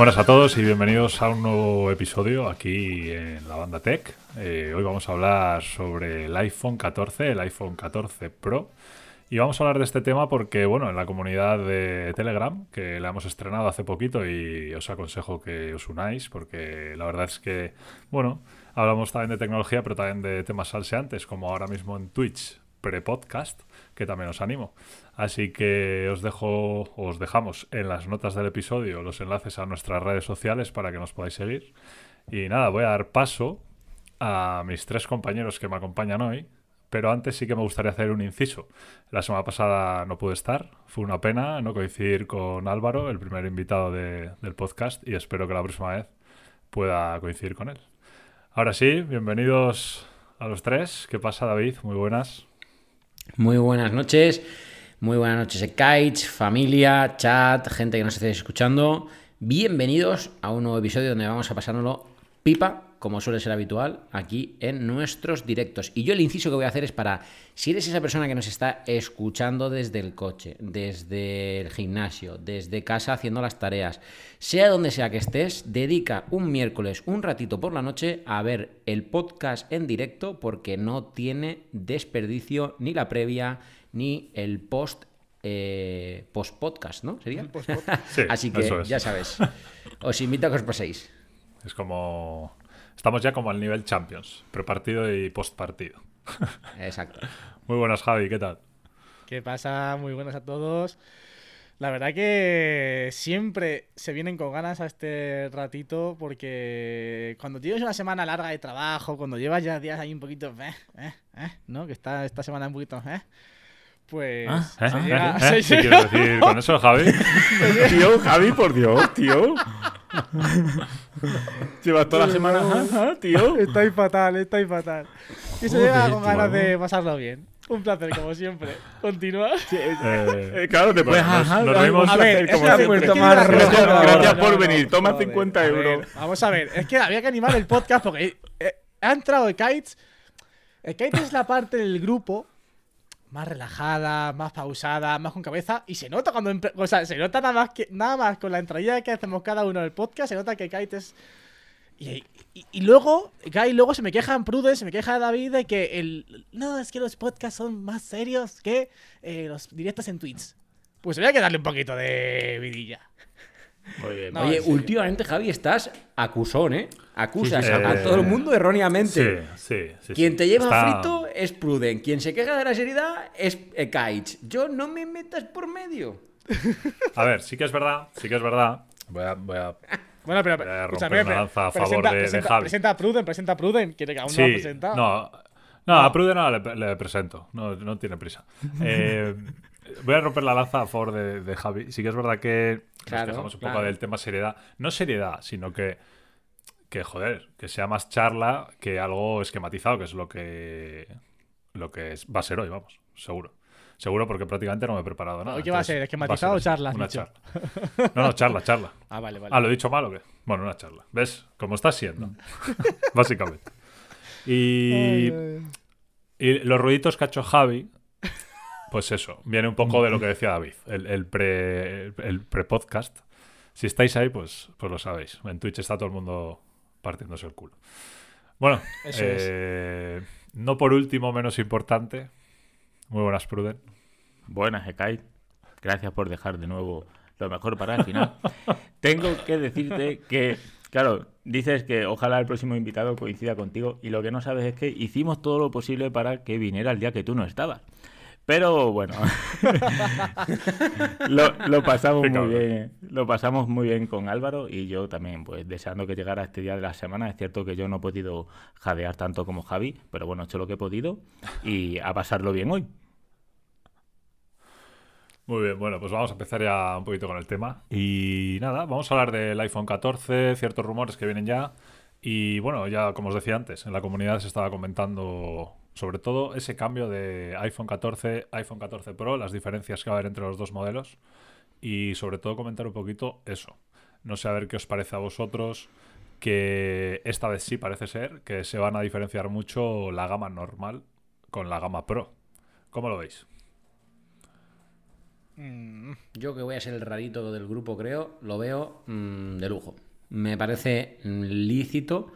Buenas a todos y bienvenidos a un nuevo episodio aquí en la banda Tech. Eh, hoy vamos a hablar sobre el iPhone 14, el iPhone 14 Pro. Y vamos a hablar de este tema porque, bueno, en la comunidad de Telegram, que la hemos estrenado hace poquito y os aconsejo que os unáis porque la verdad es que, bueno, hablamos también de tecnología, pero también de temas salseantes, como ahora mismo en Twitch, pre-podcast, que también os animo. Así que os dejo, os dejamos en las notas del episodio los enlaces a nuestras redes sociales para que nos podáis seguir. Y nada, voy a dar paso a mis tres compañeros que me acompañan hoy. Pero antes sí que me gustaría hacer un inciso. La semana pasada no pude estar, fue una pena no coincidir con Álvaro, el primer invitado de- del podcast, y espero que la próxima vez pueda coincidir con él. Ahora sí, bienvenidos a los tres. ¿Qué pasa, David? Muy buenas. Muy buenas noches, muy buenas noches, Kites, familia, chat, gente que nos esté escuchando. Bienvenidos a un nuevo episodio donde vamos a pasárnoslo pipa, como suele ser habitual, aquí en nuestros directos. Y yo el inciso que voy a hacer es para, si eres esa persona que nos está escuchando desde el coche, desde el gimnasio, desde casa haciendo las tareas, sea donde sea que estés, dedica un miércoles, un ratito por la noche a ver el podcast en directo porque no tiene desperdicio ni la previa ni el post eh, post podcast, ¿no? Sería. Sí, Así que eso es. ya sabes. Os invito a que os paséis. Es como. Estamos ya como al nivel Champions, prepartido y postpartido. Exacto. Muy buenas, Javi, ¿qué tal? ¿Qué pasa? Muy buenas a todos. La verdad que siempre se vienen con ganas a este ratito porque cuando tienes una semana larga de trabajo, cuando llevas ya días ahí un poquito, eh, eh, eh, ¿no? Que está esta semana un poquito, eh, pues ¿Eh? se ¿Eh? llega- ¿Eh? se ¿Qué llega- quieres decir con eso, Javi? Tío, Javi, por Dios, tío. Llevas toda la semana, tío. Estáis fatal, estáis fatal. Y se Joder, llega con tío. ganas de pasarlo bien. Un placer, como siempre. Continúa. Eh, Eh, claro, te puedes Bueno, nos- un A ver, como es que más gracias-. Gracias no, por no, venir, toma joder, 50 a ver, euros. vamos a ver, es que había que animar el podcast porque eh, ha entrado el Kites. El Kites es la parte del grupo más relajada, más pausada, más con cabeza. Y se nota cuando. O sea, se nota nada más, que, nada más con la entradilla que hacemos cada uno del podcast. Se nota que Kites es. Y, y- y luego, Guy, luego se me queja en Prudence, se me queja David de que el. No, es que los podcasts son más serios que eh, los directos en Twitch. Pues había que darle un poquito de vidilla. Muy bien. No, Oye, últimamente, Javi, estás acusón, ¿eh? Acusas Sí, sí, a, sí. a todo el mundo sí, erróneamente. sí, sí. Quien sí. te lleva Está- frito es Pruden. Quien se queja de la seriedad es eh, Kites. Yo no me metas por medio. A ver, sí que es verdad, sí que es verdad. Voy a. Voy a... Bueno, pero. Voy a romper escúchame, una pero lanza a favor presenta, de- de presenta, Javi. presenta a Pruden, presenta a Pruden. Quiere que aún no lo ha Sí, presentado. no, no, a Prude no le, le presento, no, no tiene prisa. Eh, voy a romper la lanza a favor de, de Javi. Sí que es verdad que nos Claro, quejamos un claro. poco del tema seriedad. No seriedad, sino que, que, joder, que sea más charla que algo esquematizado, que es lo que, lo que es- va a ser hoy, vamos, seguro. Seguro porque prácticamente no me he preparado nada. ¿Hoy qué va a ser? ¿Esquematizado va a o charla, Una dicho? charla. No, no, charla, charla. Ah, vale, vale. Ah, ¿lo he dicho mal o qué? Bueno, una charla. ¿Ves? Como está siendo. Básicamente. Y, Ay, ay. y los ruiditos que ha hecho Javi, pues eso, viene un poco de lo que decía David, el, el pre el pre-podcast. Si estáis ahí, pues, pues lo sabéis. En Twitch está todo el mundo partiéndose el culo. Bueno, Eso eh, no por último, menos importante. Muy buenas, Pruden. Buenas, Ekai. Gracias por dejar de nuevo lo mejor para el final. Tengo que decirte que, claro, dices que ojalá el próximo invitado coincida contigo y lo que no sabes es que hicimos todo lo posible para que viniera el día que tú no estabas. Pero bueno, lo, lo pasamos muy bien. Lo pasamos muy bien con Álvaro y yo también, pues deseando que llegara este día de la semana. Es cierto que yo no he podido jadear tanto como Javi, pero bueno, he hecho lo que he podido y a pasarlo bien hoy. Muy bien, bueno, pues vamos a empezar ya un poquito con el tema. Y nada, vamos a hablar del iPhone 14, ciertos rumores que vienen ya. Y bueno, ya como os decía antes, en la comunidad se estaba comentando sobre todo ese cambio de iPhone 14, iPhone 14 Pro, las diferencias que va a haber entre los dos modelos. Y sobre todo comentar un poquito eso. No sé a ver qué os parece a vosotros, que esta vez sí parece ser que se van a diferenciar mucho la gama normal con la gama Pro. ¿Cómo lo veis? Mm, Yo que voy a ser el rarito del grupo, creo, lo veo mm, de lujo. Me parece mm, lícito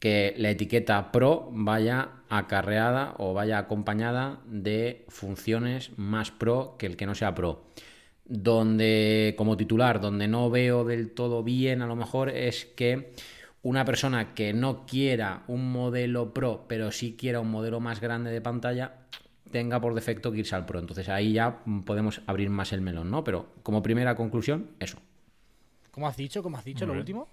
que la etiqueta Pro vaya acarreada o vaya acompañada de funciones más Pro que el que no sea Pro. Donde, como titular, donde no veo del todo bien a lo mejor es que una persona que no quiera un modelo Pro, pero sí quiera un modelo más grande de pantalla, tenga por defecto que irse al Pro. Entonces ahí ya podemos abrir más el melón, ¿no? Pero como primera conclusión, eso. ¿Cómo has dicho? ¿Cómo has dicho lo último?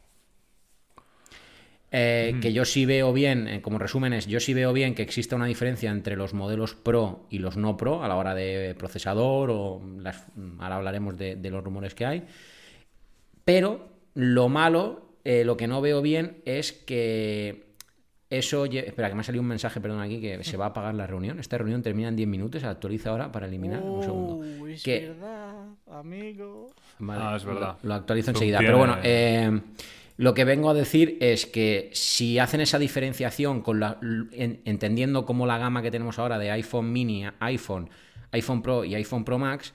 Eh, Que yo sí veo bien, eh, como resumen es, yo sí veo bien que exista una diferencia entre los modelos Pro y los no Pro a la hora de procesador o las, mm, ahora hablaremos de, de los rumores que hay. Pero lo malo, eh, lo que no veo bien es que eso... lle- Espera, que me ha salido un mensaje, perdón, aquí, que se va a apagar la reunión. Esta reunión termina en 10 minutos, se actualiza ahora para eliminar. un segundo. Es Que- verdad, amigo. Vale, Ah, es verdad. Lo, lo actualizo enseguida. tiene- Pero bueno, eh, lo que vengo a decir es que si hacen esa diferenciación con la, en- entendiendo como la gama que tenemos ahora de iPhone mini, iPhone, iPhone Pro y iPhone Pro Max,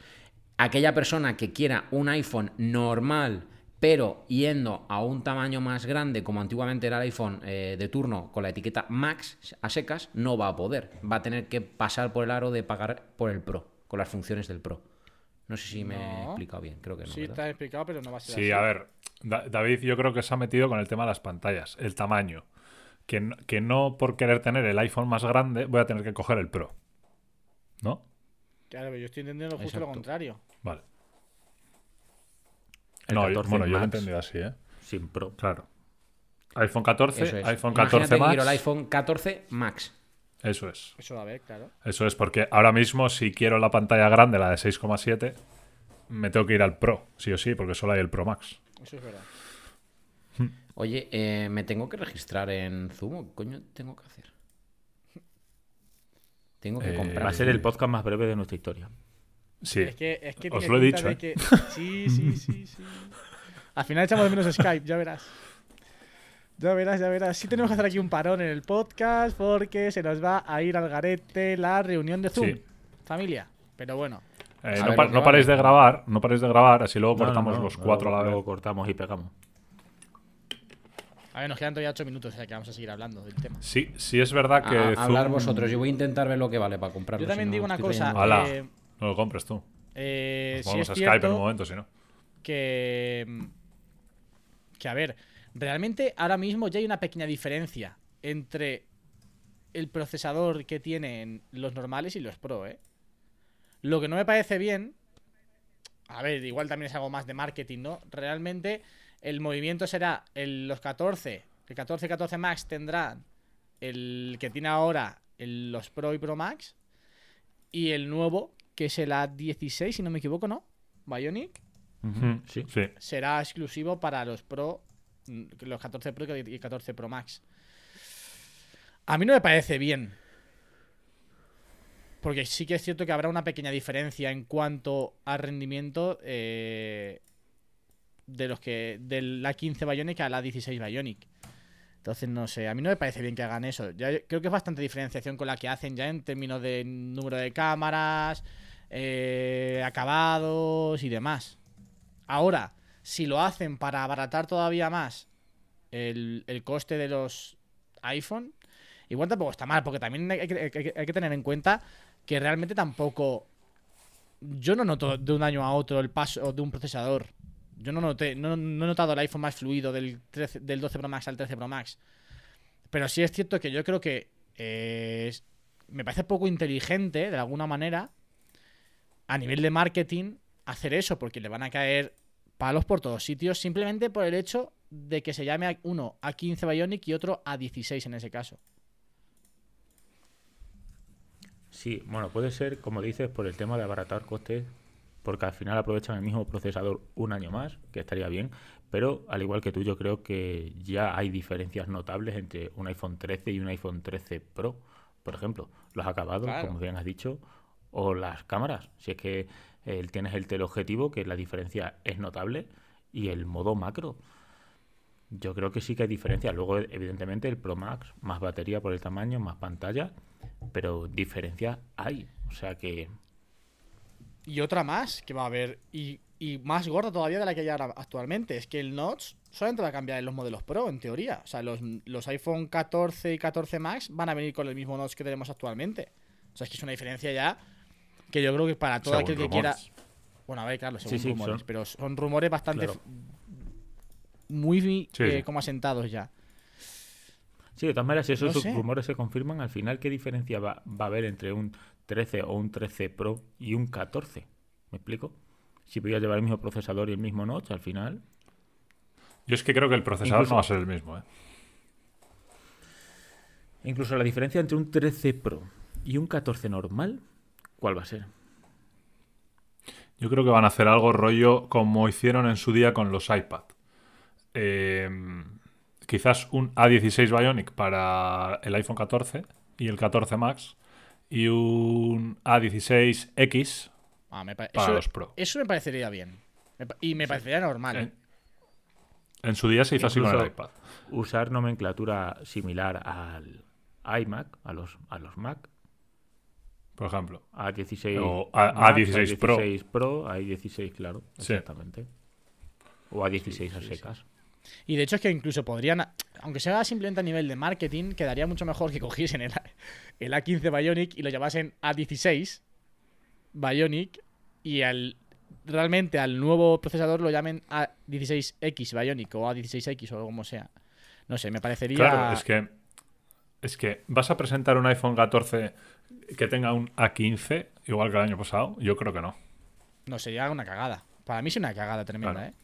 aquella persona que quiera un iPhone normal, pero yendo a un tamaño más grande, como antiguamente era el iPhone eh, de turno con la etiqueta Max a secas, no va a poder. Va a tener que pasar por el aro de pagar por el Pro, con las funciones del Pro. No sé si me he explicado bien, creo que no. sí, ¿verdad? te has explicado, pero no va a ser Sí, así. a ver, Da- David yo creo que se ha metido con el tema de las pantallas, el tamaño. Que, no por querer tener el iPhone más grande voy a tener que coger el Pro. ¿No? Claro, pero yo estoy entendiendo justo lo contrario. Vale. El no, yo- 14 bueno, yo lo he entendido así, ¿eh? Sin Pro. Claro. iPhone 14, Eso es. iPhone Imagínate 14 que Max. quiero el iPhone 14 Max. Eso es. Eso va a ver, claro. Eso es porque ahora mismo si quiero la pantalla grande, la de 6,7, me tengo que ir al Pro, sí o sí, porque solo hay el Pro Max. Eso es verdad. Oye, eh, me tengo que registrar en Zoom. ¿o ¿Qué coño tengo que hacer? Tengo que Eh, comprar. Va a ser el podcast más breve de nuestra historia. Sí. Es que, es que Os lo he dicho, ¿eh? que- Sí, sí, sí, sí. Al final echamos de menos Skype, ya verás. Ya verás, ya verás. Sí tenemos que hacer aquí un parón en el podcast porque se nos va a ir al garete la reunión de Zoom. Sí. Familia. Pero bueno. Eh, no pa- no paréis de grabar, no paréis de grabar, así luego No, cortamos no, los cuatro luego- a la vez. Luego cortamos y pegamos. A ver, nos quedan todavía 8 minutos, o sea que vamos a seguir hablando del tema. Sí, sí es verdad que A- a- hablar Zoom- vosotros. Yo voy a intentar ver lo que vale para comprarlo. Yo también si no, digo una cosa. eh, No lo compres tú. eh, Nos vamos es a Skype en un momento, si no. que. Que a ver, realmente ahora mismo ya hay una pequeña diferencia entre el procesador que tienen los normales y los Pro, ¿eh? Lo que no me parece bien. A ver, igual también es algo más de marketing, ¿no? Realmente el movimiento será el, los 14. El 14 14 Max tendrán el que tiene ahora el- los Pro y Pro Max. Y el nuevo, que es el A16, si no me equivoco, ¿no? Bionic Mm, Sí. Sí. será exclusivo para los Pro, los 14 Pro y 14 Pro Max. A mí no me parece bien. Porque sí que es cierto que habrá una pequeña diferencia en cuanto a rendimiento eh, de los que de la 15 Bionic a la 16 Bionic. Entonces, no sé, a mí no me parece bien que hagan eso. Ya creo que es bastante diferenciación con la que hacen ya en términos de número de cámaras, eh, acabados y demás. Ahora, si lo hacen para abaratar todavía más el, el coste de los iPhone, igual tampoco está mal, porque también hay que, tener en cuenta que realmente tampoco. Yo no noto de un año a otro el paso de un procesador. Yo no noté, no, he notado el iPhone más fluido del, 13 del 12 Pro Max al 13 Pro Max. Pero sí es cierto que yo creo que eh, me parece poco inteligente, de alguna manera, a nivel de marketing, hacer eso, porque le van a caer palos por todos sitios, simplemente por el hecho de que se llame uno a 15 Bionic y otro a 16 en ese caso. Sí, bueno, puede ser, como dices, por el tema de abaratar costes, porque al final aprovechan el mismo procesador un año más, que estaría bien, pero al igual que tú, yo creo que ya hay diferencias notables entre un iPhone 13 y un iPhone 13 Pro, por ejemplo, los acabados, Claro. como bien has dicho, o las cámaras, si es que eh, tienes el teleobjetivo, que la diferencia es notable, y el modo macro. Yo creo que sí que hay diferencias. Luego, evidentemente, el Pro Max, más batería por el tamaño, más pantalla, pero diferencias hay. O sea que Y otra más que va a haber, y, y más gorda todavía de la que hay ahora actualmente, es que el notch solamente va a cambiar en los modelos Pro, en teoría. O sea, los, los iPhone 14 y 14 Max van a venir con el mismo notch que tenemos actualmente. O sea, es que es una diferencia ya que yo creo que para todo Según aquel que rumores. quiera... Bueno, a ver, claro, según sí, rumores, son- pero son rumores bastante... Claro. Muy Sí, eh, sí. como asentados ya. Sí, de todas maneras, si esos No rumores se confirman, al final, ¿qué diferencia va, va a haber entre un 13 o un 13 Pro y un 14? ¿Me explico? Si voy a llevar el mismo procesador y el mismo notch, al final. Yo es que creo que el procesador Incluso- no va a ser el mismo, ¿eh? Incluso la diferencia entre un 13 Pro y un 14 normal, ¿cuál va a ser? Yo creo que van a hacer algo rollo como hicieron en su día con los iPad. Eh, quizás un A16 Bionic para el iPhone 14 y el 14 Max y un A16X Ah, me pa- para eso, los Pro. eso me parecería bien. Me pa- y me parecería normal. En, en su día se hizo así con el iPad. Usar nomenclatura similar al iMac, a los, a los Mac, Por ejemplo. A16, O A- Mac, A16 Pro. A16 Pro, A16, claro, Sí. exactamente. O A16 a sí, secas. Y de hecho es que incluso podrían, aunque sea simplemente a nivel de marketing, quedaría mucho mejor que cogiesen el, el A15 Bionic y lo llamasen A16 Bionic y al realmente al nuevo procesador lo llamen A16X Bionic o A16X o como sea. No sé, me parecería... Claro, es que, es que vas a presentar un iPhone 14 que tenga un A15, igual que el año pasado. Yo creo que no. No, sería una cagada. Para mí es una cagada tremenda, Claro. ¿eh?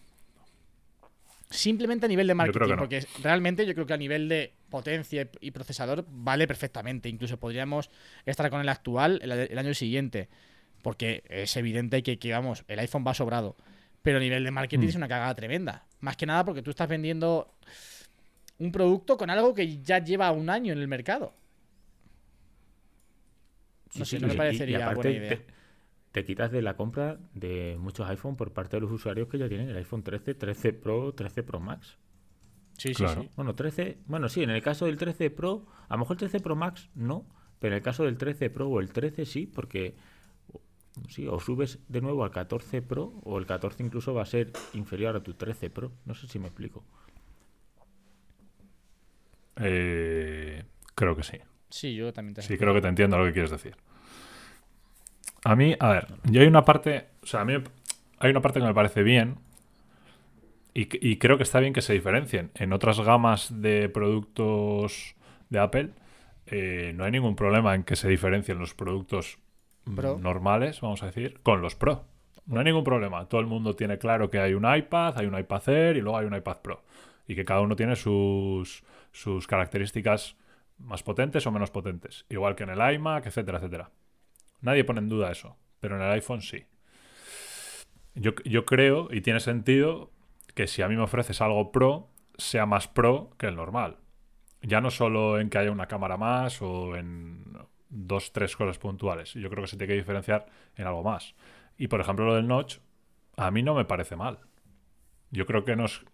Simplemente a nivel de marketing, no. porque realmente yo creo que a nivel de potencia y- procesador vale perfectamente. Incluso podríamos estar con el actual el, el año siguiente, porque es evidente que, que, vamos, el iPhone va sobrado. Pero a nivel de marketing Mm. es una cagada tremenda. Más que nada porque tú estás vendiendo un producto con algo que ya lleva un año en el mercado. No sé, no me y- parecería y aparte buena idea. Te, te quitas de la compra de muchos iPhone por parte de los usuarios que ya tienen el iPhone 13, 13 Pro, 13 Pro Max. Sí, Claro. sí, sí. Bueno, 13, bueno, sí, en el caso del 13 Pro, a lo mejor el 13 Pro Max no, pero en el caso del 13 Pro o el 13 sí, porque sí, o subes de nuevo al 14 Pro o el 14 incluso va a ser inferior a tu 13 Pro. No sé si me explico. Eh, creo que sí. Sí, yo también te Sí, creo que te entiendo lo que quieres decir. A mí, a ver, yo hay una parte, o sea, a mí hay una parte que me parece bien y, y creo que está bien que se diferencien. En otras gamas de productos de Apple eh, no hay ningún problema en que se diferencien los productos mm, Pro. normales, vamos a decir, con los Pro. No hay ningún problema. Todo el mundo tiene claro que hay un iPad, hay un iPad Air y luego hay un iPad Pro. Y que cada uno tiene sus, sus características más potentes o menos potentes. Igual que en el iMac, etcétera, etcétera. Nadie pone en duda eso, pero en el iPhone sí. Yo, yo creo, y tiene sentido, que si a mí me ofreces algo pro, sea más pro que el normal. Ya no solo en que haya una cámara más o en dos, tres cosas puntuales. Yo creo que se tiene que diferenciar en algo más. Y por ejemplo, lo del notch, a mí no me parece mal. Yo creo que, nos,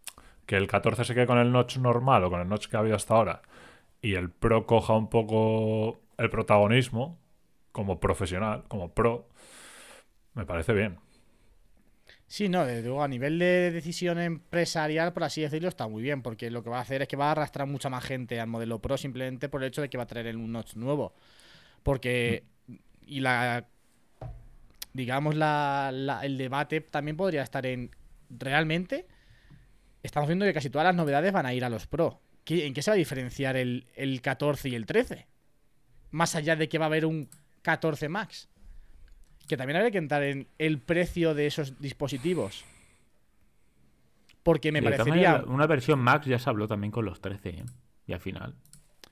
que el 14 se quede con el notch normal o con el notch que ha habido hasta ahora y el pro coja un poco el protagonismo como profesional, como pro, me parece bien. Sí, no, desde luego a nivel de decisión empresarial, por así decirlo, está muy bien, porque lo que va a hacer es que va a arrastrar mucha más gente al modelo Pro simplemente por el hecho de que va a traer un notch nuevo. Porque, y la, digamos, la, la- el debate también podría estar en, realmente, estamos viendo que casi todas las novedades van a ir a los Pro. ¿Qué- ¿En qué se va a diferenciar el, el 14 y el 13? Más allá de que va a haber un 14 Max. Que también habría que entrar en el precio de esos dispositivos. Porque me de parecería. una versión Max ya se habló también con los 13, ¿eh? Y al final.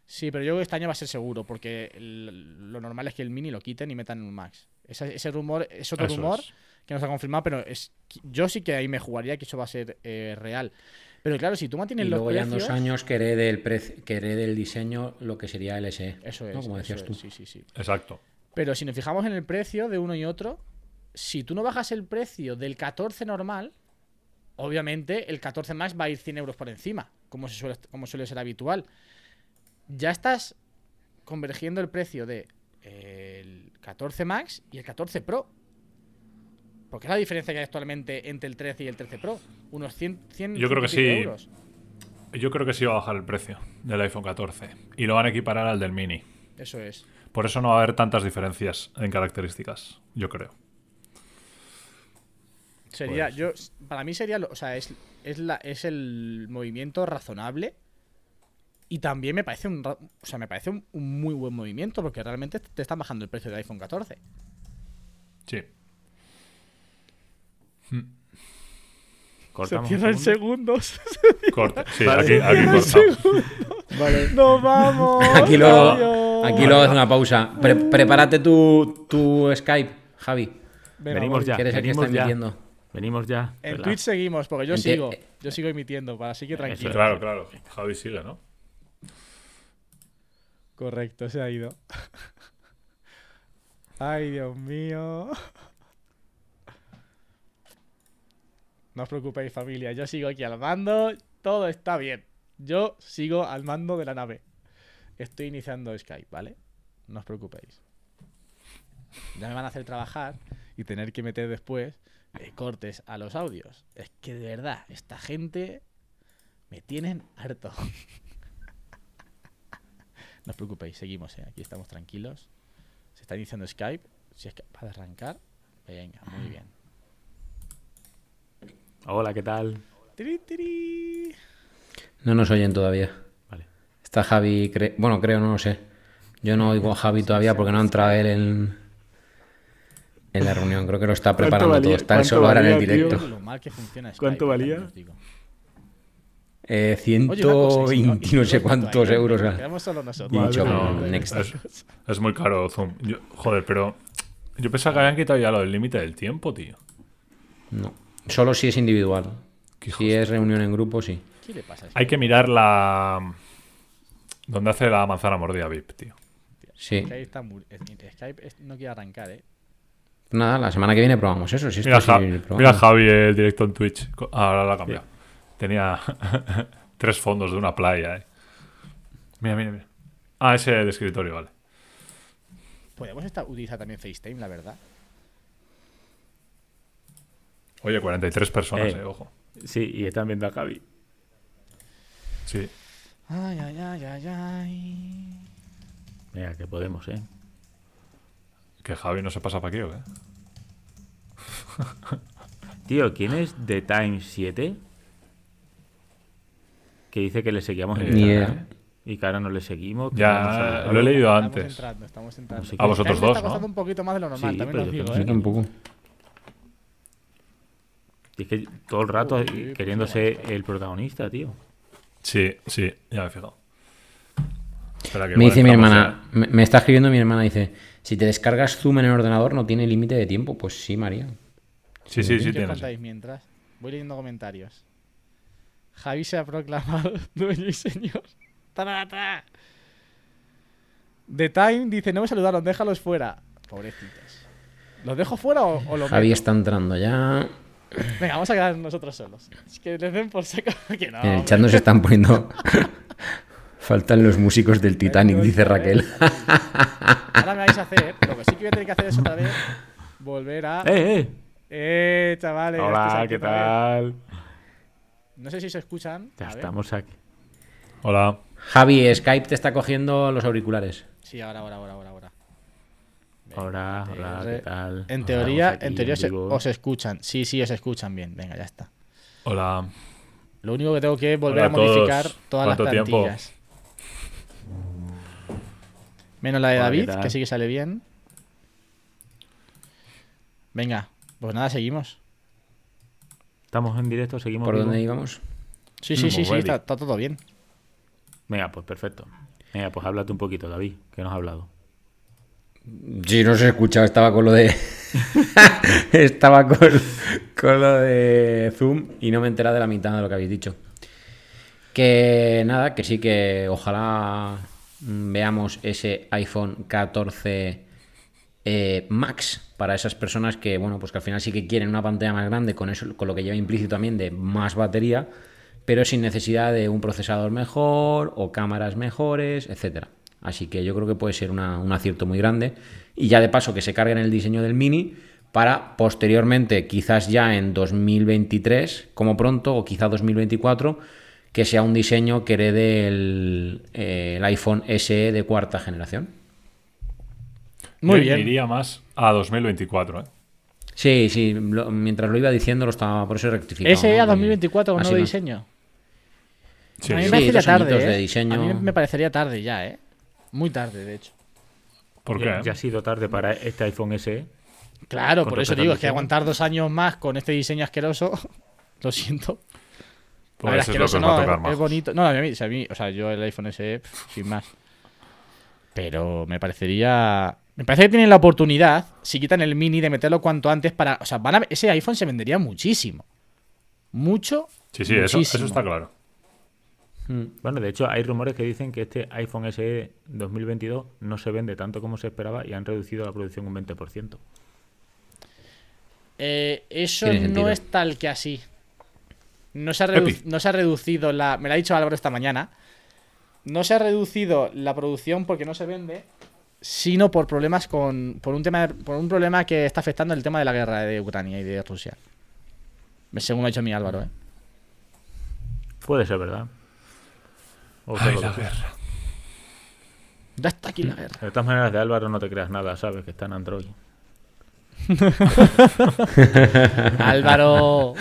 Sí, pero yo creo que este año va a ser seguro. Porque el- lo normal es que el mini lo quiten y metan en un Max. Ese, ese rumor es otro Eso rumor es. que no se ha confirmado, pero es, yo sí que ahí me jugaría que eso va a ser eh, real. Pero claro, si tú mantienes Y los luego ya en dos años que herede, el preci- que herede el diseño lo que sería el SE. Eso es. ¿no? Como eso decías tú. es, sí, sí, sí. Exacto. Pero si nos fijamos en el precio de uno y otro, si tú no bajas el precio del 14 normal, obviamente el 14 Max va a ir 100 euros por encima, como, se suele, como suele ser habitual. Ya estás convergiendo el precio de eh, el 14 Max y el 14 Pro. Porque es la diferencia que hay actualmente entre el 13 y el 13 Pro. Unos 100, 100 Yo creo que 100 y pico sí. euros. Yo creo que sí va a bajar el precio del iPhone 14 y lo van a equiparar al del mini. Eso es. Por eso no va a haber tantas diferencias en características, yo creo. Sería, Pues- yo, para mí sería, lo- o sea, es, es, la, es el movimiento razonable y también me parece un, o sea, me parece un, un muy buen movimiento porque realmente te están bajando el precio del iPhone 14. Sí. Cortamos Se un cierran segundo. segundos. Corta. Sí, Vale. aquí, aquí cortamos. ¡Nos vamos! Aquí luego, Adiós. Aquí luego hace una pausa. Pre- prepárate tu, tu Skype, Javi. Venga, Venimos ya. Que eres el que venimos está ya. emitiendo. Venimos ya. En Relax. Twitch seguimos porque yo sigo. Yo sigo emitiendo, para así que tranquilo. Eso Claro, claro. Javi sigue, ¿no? Correcto, se ha ido. Ay, Dios mío. No os preocupéis, familia. Yo sigo aquí al mando. Todo está bien. Yo sigo al mando de la nave. Estoy iniciando Skype, ¿vale? No os preocupéis. Ya me van a hacer trabajar y tener que meter después eh, cortes a los audios. Es que de verdad, esta gente me tienen harto. No os preocupéis, seguimos, ¿eh? aquí estamos tranquilos. Se está iniciando Skype. Si es capaz de arrancar, venga, muy bien. Hola, ¿qué tal? Tiri, tiri. No nos oyen todavía. Está Javi, cre- bueno, creo, no lo sé. Yo no oigo a Javi todavía porque no ha entrado él en, en la reunión. Creo que lo está preparando valía- todo. Está él cuánto solo ahora en el tío? directo. Lo mal que funciona Skype. ¿Cuánto valía? Eh, Oye, una cosa, y si 120 no sé cuántos ahí, euros. Quedamos solo nosotros. No, next. es, es muy caro Zoom. Yo- joder, pero yo pensaba que habían quitado ya lo del límite del tiempo, tío. No. Solo si es individual. Si es reunión en grupo, sí. ¿Qué le pasa a Hay que mirar la... Donde hace la manzana mordida VIP, tío. Sí. Skype, está muy- es- Skype es- no quiere arrancar, ¿eh? Nada, la semana que viene probamos eso. Si esto Mira, sí Ja- probamos. mira Javi el directo en Twitch. Ahora lo ha cambiado. Tenía tres fondos de una playa, eh. Mira, mira, mira. Ah, ese de escritorio, vale. Podemos estar, utilizar también FaceTime, la verdad. Oye, 43 personas, Eh. eh, ojo. Sí, y están viendo a Javi. Sí. Ay, ay, ay, ay, ay. Venga, que podemos, ¿eh? Que Javi no se pasa para aquí, ¿o qué? Tío, ¿quién es The Times 7? Que dice que le seguíamos en Eh, idea. Y que ahora no le seguimos. Ya, lo he leído Estamos antes. entrando, estamos entrando. No sé A vosotros dos, está ¿no? un poquito más de lo normal, Sí, también os digo, Yo ¿eh? tampoco. Y es que todo el rato Uy, pues queriéndose el protagonista, tío. Sí, sí, ya me he fijado. Espera, que Me dice mi hermana, me, me está escribiendo mi hermana, dice, si te descargas Zoom en el ordenador no tiene límite de tiempo. Pues sí, María. Sí, sí, sí, ¿Qué os tienes. contáis mientras? Voy leyendo comentarios. Javi se ha proclamado dueño y señor. ¡Tarata! The Time dice, no me saludaron, déjalos fuera. Pobrecitos. ¿Los dejo fuera o, o los Javi meto? está entrando ya. Venga, vamos a quedar nosotros solos. Es que les den por saco que no. En el chat nos están poniendo... Faltan los músicos del Titanic, dice Raquel. Ahora me vais a hacer, lo que sí que voy a tener que hacer es otra vez volver a... ¡Eh, eh! Eh, chavales. Hola, ¿qué tal? No sé si se escuchan. Ya A ver. estamos aquí. Hola. Javi, Skype te está cogiendo los auriculares. Sí, ahora, ahora, ahora, ahora. Hola, hola. ¿qué tal? En teoría, en teoría se- vivo. os escuchan. Sí, sí, os escuchan bien. Venga, ya está. Hola. Lo único que tengo que es volver Hola a modificar todas las ¿Cuánto tiempo? plantillas. Menos la de Hola, ¿qué David, que sí que sale bien. Venga, pues nada, seguimos. Estamos en directo, seguimos ¿Por vivo? dónde íbamos? Sí, sí, sí, sí, está, está todo bien. Venga, pues perfecto. Venga, pues háblate un poquito, David, que nos ha hablado. Sí, no se escuchaba, estaba con lo de. estaba con, con lo de Zoom y no me he enterado de la mitad de lo que habéis dicho. Que nada, que sí que ojalá veamos ese iPhone 14 eh, Max para esas personas que, bueno, pues que al final sí que quieren una pantalla más grande con eso, con lo que lleva implícito también de más batería, pero sin necesidad de un procesador mejor o cámaras mejores, etcétera. Así que yo creo que puede ser una- un acierto muy grande. Y ya de paso que se cargue en el diseño del Mini, para posteriormente, quizás ya en 2023, como pronto, o quizá 2024, que sea un diseño que herede el, eh, el iPhone SE de cuarta generación. Muy Yo bien. Iría más a 2024, ¿eh? Sí, sí, lo- mientras lo iba diciendo lo estaba, por eso he rectificado. SE ¿no? a 2024 con nuevo no- diseño. Sí, a mí sí. me añitos tarde. de ¿eh? diseño. A mí me parecería tarde ya, ¿eh? Muy tarde, de hecho. ¿Por qué? Ya, ya ha sido tarde para este iPhone SE. Claro, por eso digo, es que aguantar dos años más con este diseño asqueroso, lo siento. Pues a ver, eso es lo que asqueroso os va a no, es, más. bonito. No, a mí, o sea, a mí- o sea, yo el iPhone SE, sin más. Pero me parecería. Me parece que tienen la oportunidad, si quitan el mini, de meterlo cuanto antes para. O sea, van a- ese iPhone se vendería muchísimo. Mucho. Sí, sí, eso, eso está claro. Mm. Bueno, de hecho, hay rumores que dicen que este iPhone SE 2022 no se vende tanto como se esperaba y han reducido la producción un 20%. Eh, eso no sentido. es tal que así. No se, ha redu- Epi. no se ha reducido la. Me lo ha dicho Álvaro esta mañana. No se ha reducido la producción porque no se vende, sino por problemas con. Por un tema de- por un problema que está afectando el tema de la guerra de Ucrania y de Rusia. Según me ha dicho mi Álvaro, ¿eh? Puede ser verdad. O Ay, la que- guerra. Ya está aquí la guerra. De todas maneras, de Álvaro no te creas nada, sabes que está en Android. Álvaro.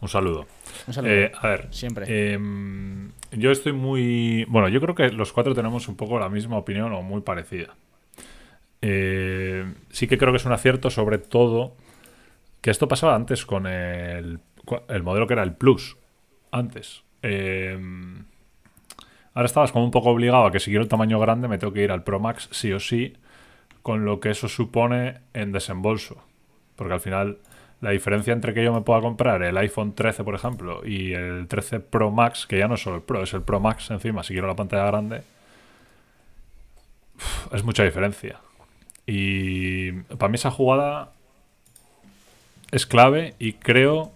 Un saludo. Un saludo. Eh, a ver, Siempre. em, yo estoy muy. Bueno, yo creo que los cuatro tenemos un poco la misma opinión o muy parecida. Eh, sí que creo que es un acierto, sobre todo, que esto pasaba antes con el, el modelo que era el Plus. Antes. Em, ahora estabas como un poco obligado a que si quiero el tamaño grande me tengo que ir al Pro Max sí o sí, con lo que eso supone en desembolso. Porque al final la diferencia entre que yo me pueda comprar el iPhone 13, por ejemplo, y el 13 Pro Max, que ya no es solo el Pro, es el Pro Max encima, si quiero la pantalla grande, es mucha diferencia. Y para mí esa jugada es clave y creo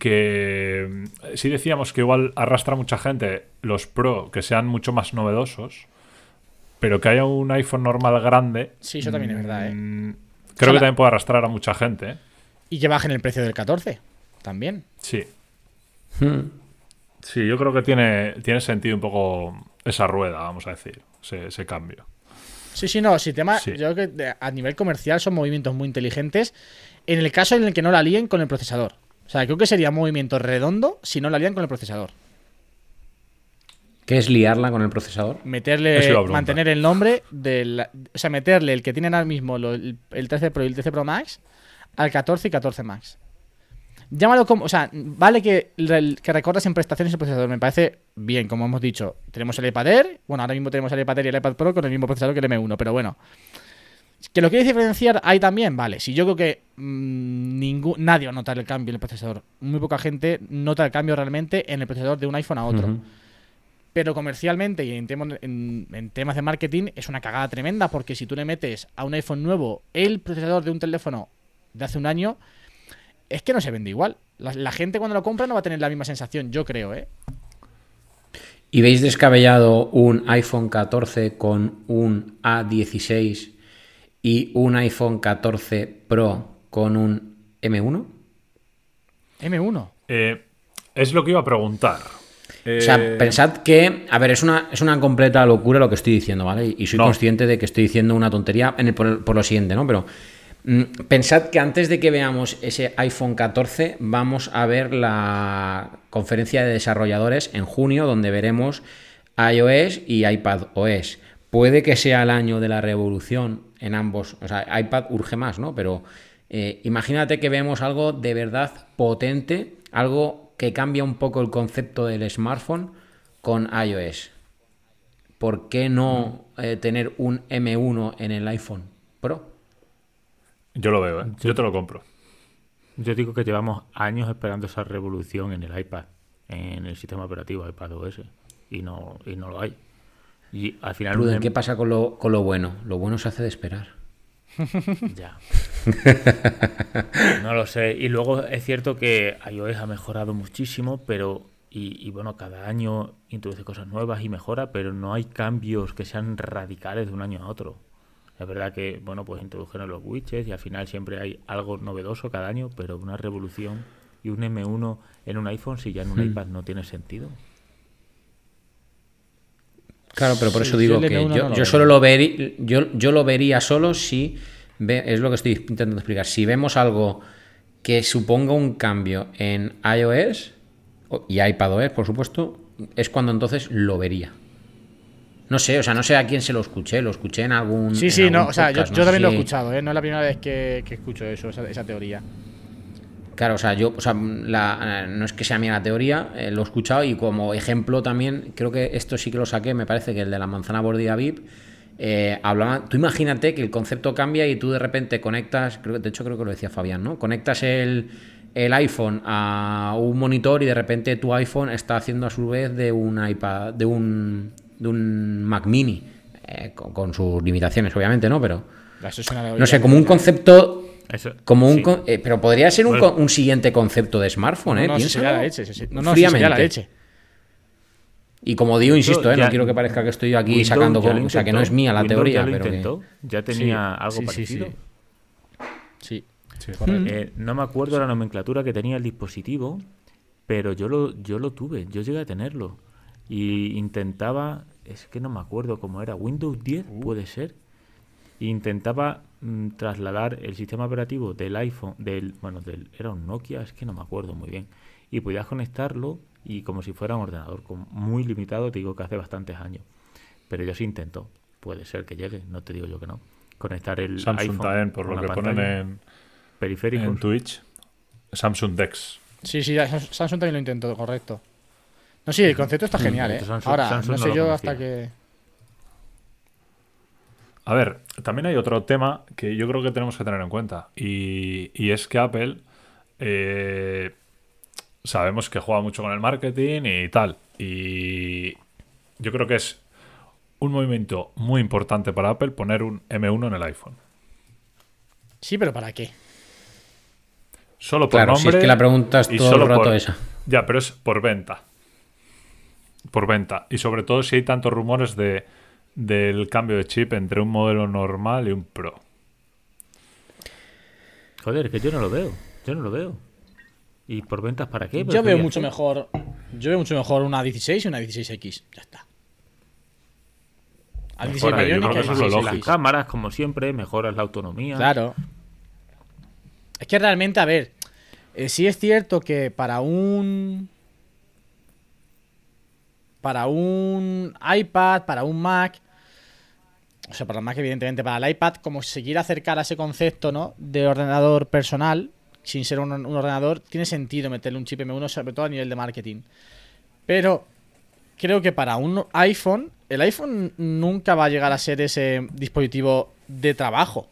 que mm, sí decíamos que igual arrastra mucha gente los Pro que sean mucho más novedosos, pero que haya un iPhone normal grande. Sí, eso también es verdad, ¿eh? mm, O sea, Creo que la- también puede arrastrar a mucha gente. ¿eh? Y que bajen el precio del 14. También. Sí. Mm. Sí, yo creo que tiene, tiene sentido un poco esa rueda, vamos a decir, ese, ese cambio. Sí, sí, no, sí, tema, Sí. yo creo que a nivel comercial son movimientos muy inteligentes en el caso en el que no la líen con el procesador. O sea, creo que sería un movimiento redondo si no la lían con el procesador. ¿Qué es liarla con el procesador? Meterle, mantener el nombre del, o sea, meterle el que tienen ahora mismo lo- el, el 13 Pro y el 13 Pro Max al 14 y 14 Max. Llámalo como, o sea, vale que, que recortes en prestaciones el procesador, me parece bien, como hemos dicho. Tenemos el iPad Air, bueno, ahora mismo tenemos el iPad Air y el iPad Pro con el mismo procesador que el M1, pero bueno. ¿Que lo quieres diferenciar ahí también? Vale, si yo creo que mm, ningún, nadie va a notar el cambio en el procesador. Muy poca gente nota el cambio realmente en el procesador de un iPhone a otro. Pero comercialmente y en, temo- en- en temas de marketing es una cagada tremenda porque si tú le metes a un iPhone nuevo el procesador de un teléfono de hace un año, es que no se vende igual. La, la gente cuando lo compra no va a tener la misma sensación, yo creo, ¿eh? ¿Y veis descabellado un iPhone 14 con un A16 y un iPhone 14 Pro con un M1? M1. Eh, es lo que iba a preguntar. O sea, Eh, pensad que, a ver, es una, es una completa locura lo que estoy diciendo, ¿vale? Y soy No. consciente de que estoy diciendo una tontería en el- por, por lo siguiente, ¿no? Pero mm, pensad que antes de que veamos ese iPhone 14, vamos a ver la conferencia de desarrolladores en junio, donde veremos iOS y iPad OS. Puede que sea el año de la revolución en ambos. O sea, iPad urge más, ¿no? Pero eh, imagínate que vemos algo de verdad potente, algo que cambia un poco el concepto del smartphone con iOS. ¿Por qué no eh, tener un M1 en el iPhone Pro? Yo lo veo, ¿eh? Yo te lo compro. Yo digo que llevamos años esperando esa revolución en el iPad, en el sistema operativo iPad OS, y no, y no lo hay. Y al final... Pruden, un- ¿qué pasa con lo, con lo bueno? Lo bueno se hace de esperar. Ya. no lo sé. Y luego es cierto que iOS ha mejorado muchísimo, pero. Y, y bueno, cada año introduce cosas nuevas y mejora, pero no hay cambios que sean radicales de un año a otro. Es verdad que, bueno, pues introdujeron los widgets y al final siempre hay algo novedoso cada año, pero una revolución y un M1 en un iPhone si ya en un Hmm. iPad no tiene sentido. Claro, pero por eso digo que M1 yo, no lo yo solo lo vería, yo, yo lo vería solo si ve- es lo que estoy intentando explicar. Si vemos algo que suponga un cambio en iOS y iPadOS, por supuesto, es cuando entonces lo vería. No sé, o sea, no sé a quién se lo escuché, lo escuché en algún. Sí, en sí, no, o sea, yo, no sé también lo he escuchado, ¿eh? No es la primera vez que, que escucho eso, esa, esa teoría. Claro, o sea, yo, o sea, la- eh, no es que sea mía la teoría, eh, lo he escuchado y como ejemplo también, creo que esto sí que lo saqué, me parece que el de la manzana mordida VIP, eh, hablaba, tú imagínate que el concepto cambia y tú de repente conectas, creo, de hecho creo que lo decía Fabián, ¿no? Conectas el, el iPhone a un monitor y de repente tu iPhone está haciendo a su vez de un iPad, de un, de un Mac mini, eh, con, con sus limitaciones obviamente, ¿no? Pero, Eso es una no sé, como un concepto... Eso, Como un, sí. con- eh, pero podría ser un, Bueno. un siguiente concepto de smartphone, ¿eh? No, sí sería la leche. sí, sí. No, no, sí sería la fríamente. leche. Y como digo, insisto, ¿eh? ya- no quiero que parezca que estoy aquí Windows sacando, con- o sea, que no es mía la Windows teoría, ya lo pero que- ya tenía algo sí, sí, parecido. sí. Sí. Sí. Eh, no me acuerdo la nomenclatura que tenía el dispositivo, pero yo lo, yo lo tuve, yo llegué a tenerlo. Y intentaba, es que no me acuerdo cómo era, Windows 10 puede ser. Intentaba mm, trasladar el sistema operativo del iPhone, del, bueno, del, era un Nokia, es que no me acuerdo muy bien. Y podías conectarlo y como si fuera un ordenador, con, muy limitado, te digo que hace bastantes años. Pero ya se intentó, puede ser que llegue, no te digo yo que no. Conectar el Samsung iPhone también, por lo que ponen en, periféricos. en Twitch. Samsung Dex. Sí, sí, Samsung también lo intentó, correcto. No, sí, el concepto está genial, ¿eh? Samsung- Ahora, Samsung no sé yo conocía. hasta que... A ver, también hay otro tema que yo creo que tenemos que tener en cuenta. Y, y es que Apple eh, sabemos que juega mucho con el marketing y tal. Y yo creo que es un movimiento muy importante para Apple poner un M1 en el iPhone. Sí, pero ¿para qué? Solo por Claro, si nombre. es que la pregunta es todo el rato por- esa. Ya, pero es por venta. Por venta. Y sobre todo si hay tantos rumores de, del cambio de chip entre un modelo normal y un Pro. Joder, que yo no lo veo. Yo no lo veo. ¿Y por ventas para qué? ¿Pero Yo veo mucho hacer? mejor. Yo veo mucho mejor una 16 y una 16X. Ya está. A 16 Mejora, yo millones creo que que eso es lo 16X. Las lógico. cámaras, como siempre, mejoras la autonomía. Claro. Es que realmente, a ver, eh, sí es cierto que para un. Para un iPad, para un Mac. O sea, para el Mac, evidentemente, para el iPad, como se quiere acercar a ese concepto, ¿no? De ordenador personal, sin ser un, ordenador, tiene sentido meterle un chip M1, sobre todo a nivel de marketing. Pero creo que para un iPhone, el iPhone nunca va a llegar a ser ese dispositivo de trabajo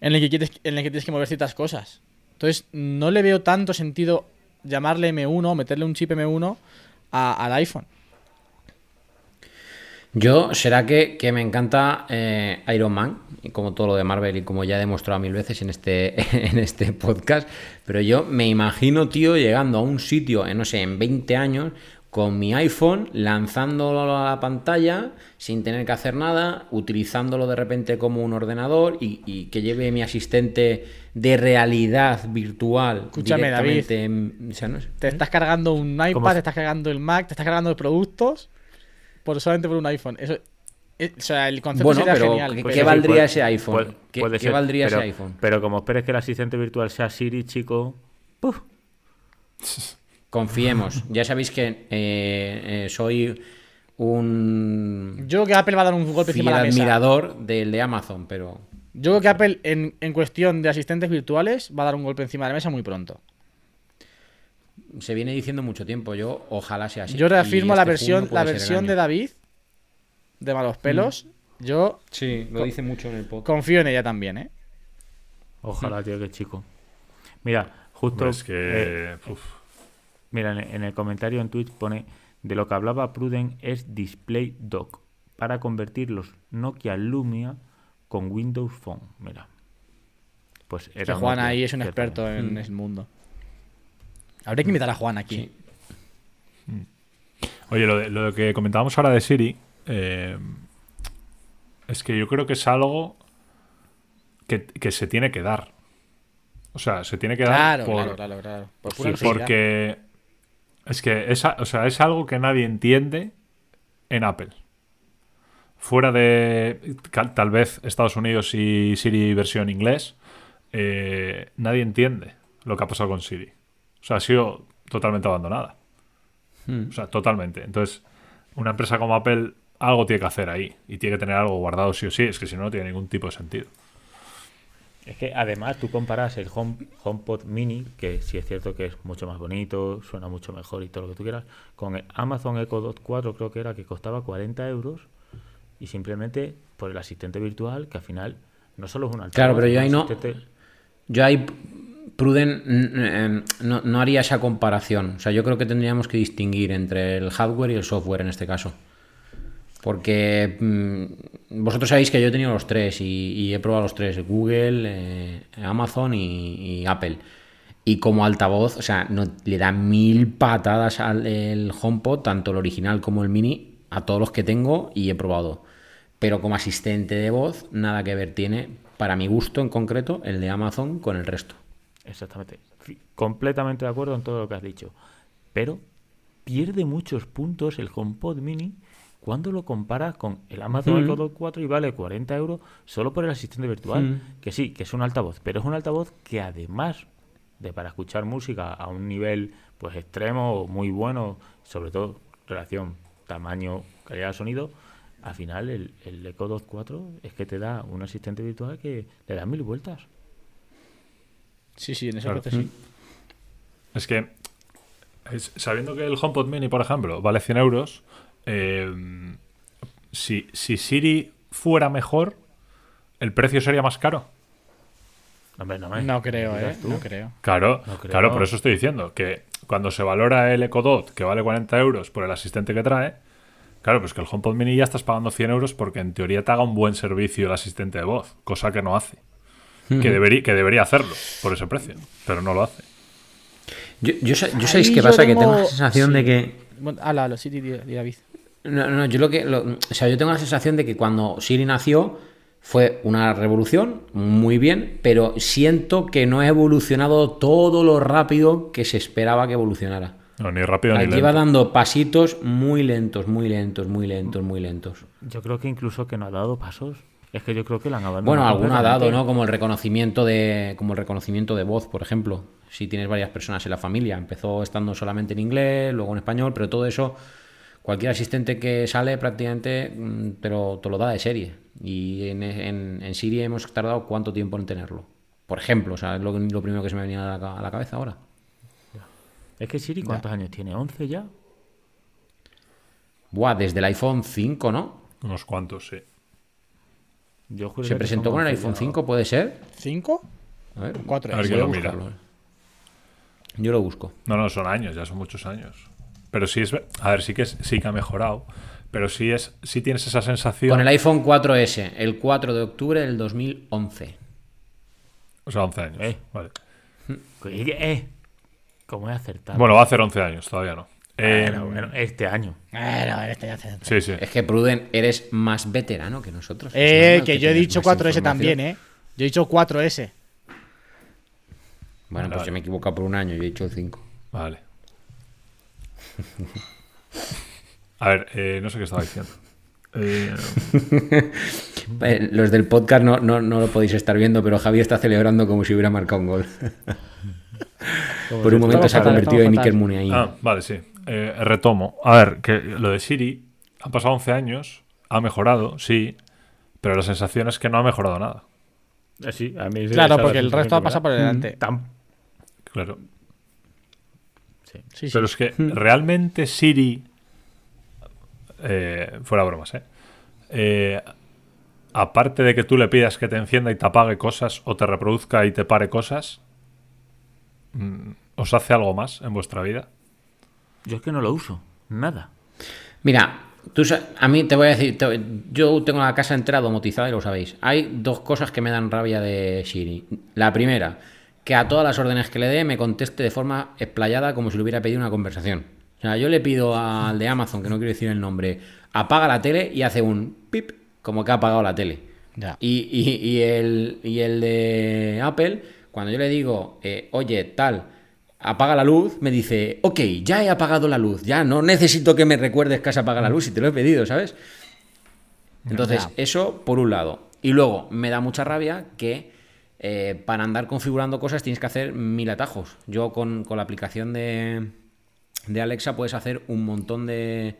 en el que, quieres, en el que tienes que mover ciertas cosas. Entonces, no le veo tanto sentido llamarle M1 o meterle un chip M1 al iPhone. Yo, será que, que me encanta eh, Iron Man, y como todo lo de Marvel y como ya he demostrado mil veces en este, en este podcast, pero yo me imagino, tío, llegando a un sitio, en, no sé, en 20 años, con mi iPhone, lanzándolo a la pantalla, sin tener que hacer nada, utilizándolo de repente como un ordenador y, y que lleve mi asistente de realidad virtual Escúchame, directamente en- o sea, no sé. Te estás cargando un ¿Cómo iPad, te estás cargando el Mac, te estás cargando productos por solamente por un iPhone. Eso, es- o sea, el concepto Bueno, sería pero genial. ¿qué- valdría ese iPhone? puede- ¿Qué- puede qué ser, valdría ese iPhone? Pero como esperes que el asistente virtual sea Siri, chico. ¡puf! Confiemos. Ya sabéis que eh, eh, soy un Yo creo que Apple va a dar un golpe fiel encima de la mesa. admirador del de Amazon, pero Yo creo que Apple, en, en cuestión de asistentes virtuales, va a dar un golpe encima de la mesa muy pronto. se viene diciendo mucho tiempo. Yo ojalá sea así. Yo reafirmo la este versión, la versión de David, de Malos Pelos. Yo Sí, lo dice mucho en el podcast. confío en ella también, ¿eh? Ojalá, tío, que chico. Mira, justo. Hombre, es que. eh, uf. Mira, en, el comentario en Twitch pone: De lo que hablaba Pruden es Display Dock para convertir los Nokia Lumia con Windows Phone. Mira. Pues Que era Juan Nokia, ahí es un experto en Mm. el mundo. Habría que invitar a Juan aquí. Sí. Oye, lo, de- lo que comentábamos ahora de Siri. eh, es que yo creo que es algo que, que se tiene que dar. O sea, se tiene que dar Claro, por, claro, claro, claro. Por pura Sí, porque es que es, o sea, es algo que nadie entiende en Apple. Fuera de tal vez Estados Unidos y Siri versión inglés, eh, nadie entiende lo que ha pasado con Siri. O sea, ha sido totalmente abandonada. O sea, totalmente. Entonces, una empresa como Apple algo tiene que hacer ahí y tiene que tener algo guardado sí o sí. Es que si no, no tiene ningún tipo de sentido. Es que además tú comparas el Home, HomePod Mini, que sí es cierto que es mucho más bonito, suena mucho mejor y todo lo que tú quieras, con el Amazon Echo Dot 4 creo que era que costaba 40 euros y simplemente por el asistente virtual que al final no solo es un altavoz, Claro, pero yo ahí no- asistente- Yo ahí, Pruden, eh, no, no haría esa comparación. O sea, yo creo que tendríamos que distinguir entre el hardware y el software en este caso. Porque mm, vosotros sabéis que yo he tenido los tres y, he probado los tres, Google, eh, Amazon y, y Apple. Y como altavoz, o sea, no, le da mil patadas al el HomePod, tanto el original como el mini, a todos los que tengo y he probado. Pero como asistente de voz, nada que ver tiene, para mi gusto en concreto, el de Amazon con el resto. Exactamente. Completamente de acuerdo en todo lo que has dicho. Pero pierde muchos puntos el HomePod Mini cuando lo comparas con el Amazon Mm. Echo Dot 4 y vale 40 euros solo por el asistente virtual. Mm. Que sí, que es un altavoz, pero es un altavoz que además de para escuchar música a un nivel pues extremo o muy bueno, sobre todo relación tamaño, calidad de sonido, al final el, el Echo Dot 4 es que te da un asistente virtual que le da mil vueltas. Sí, sí, en ese Claro. aspecto sí. Es que, es- sabiendo que el HomePod Mini, por ejemplo, vale 100 euros, eh, si, si Siri fuera mejor, ¿el precio sería más caro? No, me No creo, eh. tú. No creo. Claro, No creo. claro, por eso estoy diciendo que cuando se valora el Echo Dot, que vale 40 euros por el asistente que trae, claro, pues que el HomePod Mini ya estás pagando 100 euros porque en teoría te haga un buen servicio el asistente de voz, cosa que no hace. Que, debería, que debería hacerlo por ese precio, pero no lo hace. Yo, yo, sé- yo sabéis qué pasa, que tengo la sensación de que Bueno, Habla, habla, sí, David. No, no, yo lo que. lo- o sea, yo tengo la sensación de que cuando Siri nació fue una revolución, muy bien, pero siento que no ha evolucionado todo lo rápido que se esperaba que evolucionara. No, ni rápido ni Lleva lento. dando pasitos muy lentos, muy lentos, muy lentos, muy lentos. Yo creo que incluso que no ha dado pasos. Es que yo creo que la han abandonado. Bueno, alguno ha dado. ¿no? Como el reconocimiento de, como el reconocimiento de voz, por ejemplo. Si tienes varias personas en la familia, empezó estando solamente en inglés, luego en español, pero todo eso, cualquier asistente que sale prácticamente mm, te lo, te lo da de serie. Y en, en, en Siri hemos tardado cuánto tiempo en tenerlo. Por ejemplo, o sea, es lo, lo primero que se me venía a la, a la cabeza ahora. Es que Siri, ¿cuántos años tiene? ¿11 ya? Buah, desde el iPhone 5, ¿no? Unos cuantos, sí. Yo juraría ¿Se que presentó con el 11 iPhone ya. 5, puede ser? ¿Cinco? A ver, Cuatro A ver es. que voy a lo mira. buscarlo. Yo lo busco. No, no, son años, ya son muchos años. Pero sí es. A ver, sí que, es- sí que ha mejorado. Pero sí, es, sí tienes esa sensación. Con el iPhone 4S, el 4 de octubre del 2011. O sea, 11 años. Eh. Vale. Eh, eh, ¿Cómo he acertado? Bueno, va a hacer 11 años, todavía no. Eh, Bueno, bueno, este año. Bueno, este ya hace- Sí, sí. Es que Pruden, eres más veterano que nosotros. Eh, normal que yo he dicho más 4S información. también, eh. Yo he dicho 4S. Bueno, Vale, pues vale. yo me he equivocado por un año, yo he dicho el 5. Vale. A ver, eh, no sé qué estaba diciendo. Eh, Eh, los del podcast no, no, no lo podéis estar viendo, pero Javi está celebrando como si hubiera marcado un gol. por un momento se ha convertido en Iker. Muniain. ah, vale, sí. Eh, retomo. A ver, que lo de Siri han pasado 11 años, ha mejorado, sí, pero la sensación es que no ha mejorado nada. Eh, Sí, a mí esa Claro, porque el resto ha pasado por delante. Tan- Claro. Sí. Sí, sí. Pero es que realmente Siri, eh, fuera bromas, ¿eh? Eh, aparte de que tú le pidas que te encienda y te apague cosas o te reproduzca y te pare cosas, mm, ¿os hace algo más en vuestra vida? Yo es que no lo uso. Nada. Mira, tú, a mí te voy a decir, te- yo tengo la casa entera domotizada y lo sabéis. Hay dos cosas que me dan rabia de Siri. La primera, que a todas las órdenes que le dé me conteste de forma explayada como si le hubiera pedido una conversación. O sea, yo le pido al de Amazon, que no quiero decir el nombre, apaga la tele y hace un pip, como que ha apagado la tele. Ya. Y, y- y el, y el de Apple, cuando yo le digo, eh, oye, tal, apaga la luz, me dice, ok, ya he apagado la luz, ya no necesito que me recuerdes que has apagado la luz si te lo he pedido, ¿sabes? Entonces, Ya. eso por un lado. Y luego, me da mucha rabia que eh, para andar configurando cosas tienes que hacer mil atajos. Yo con, con la aplicación de, de Alexa puedes hacer un montón de,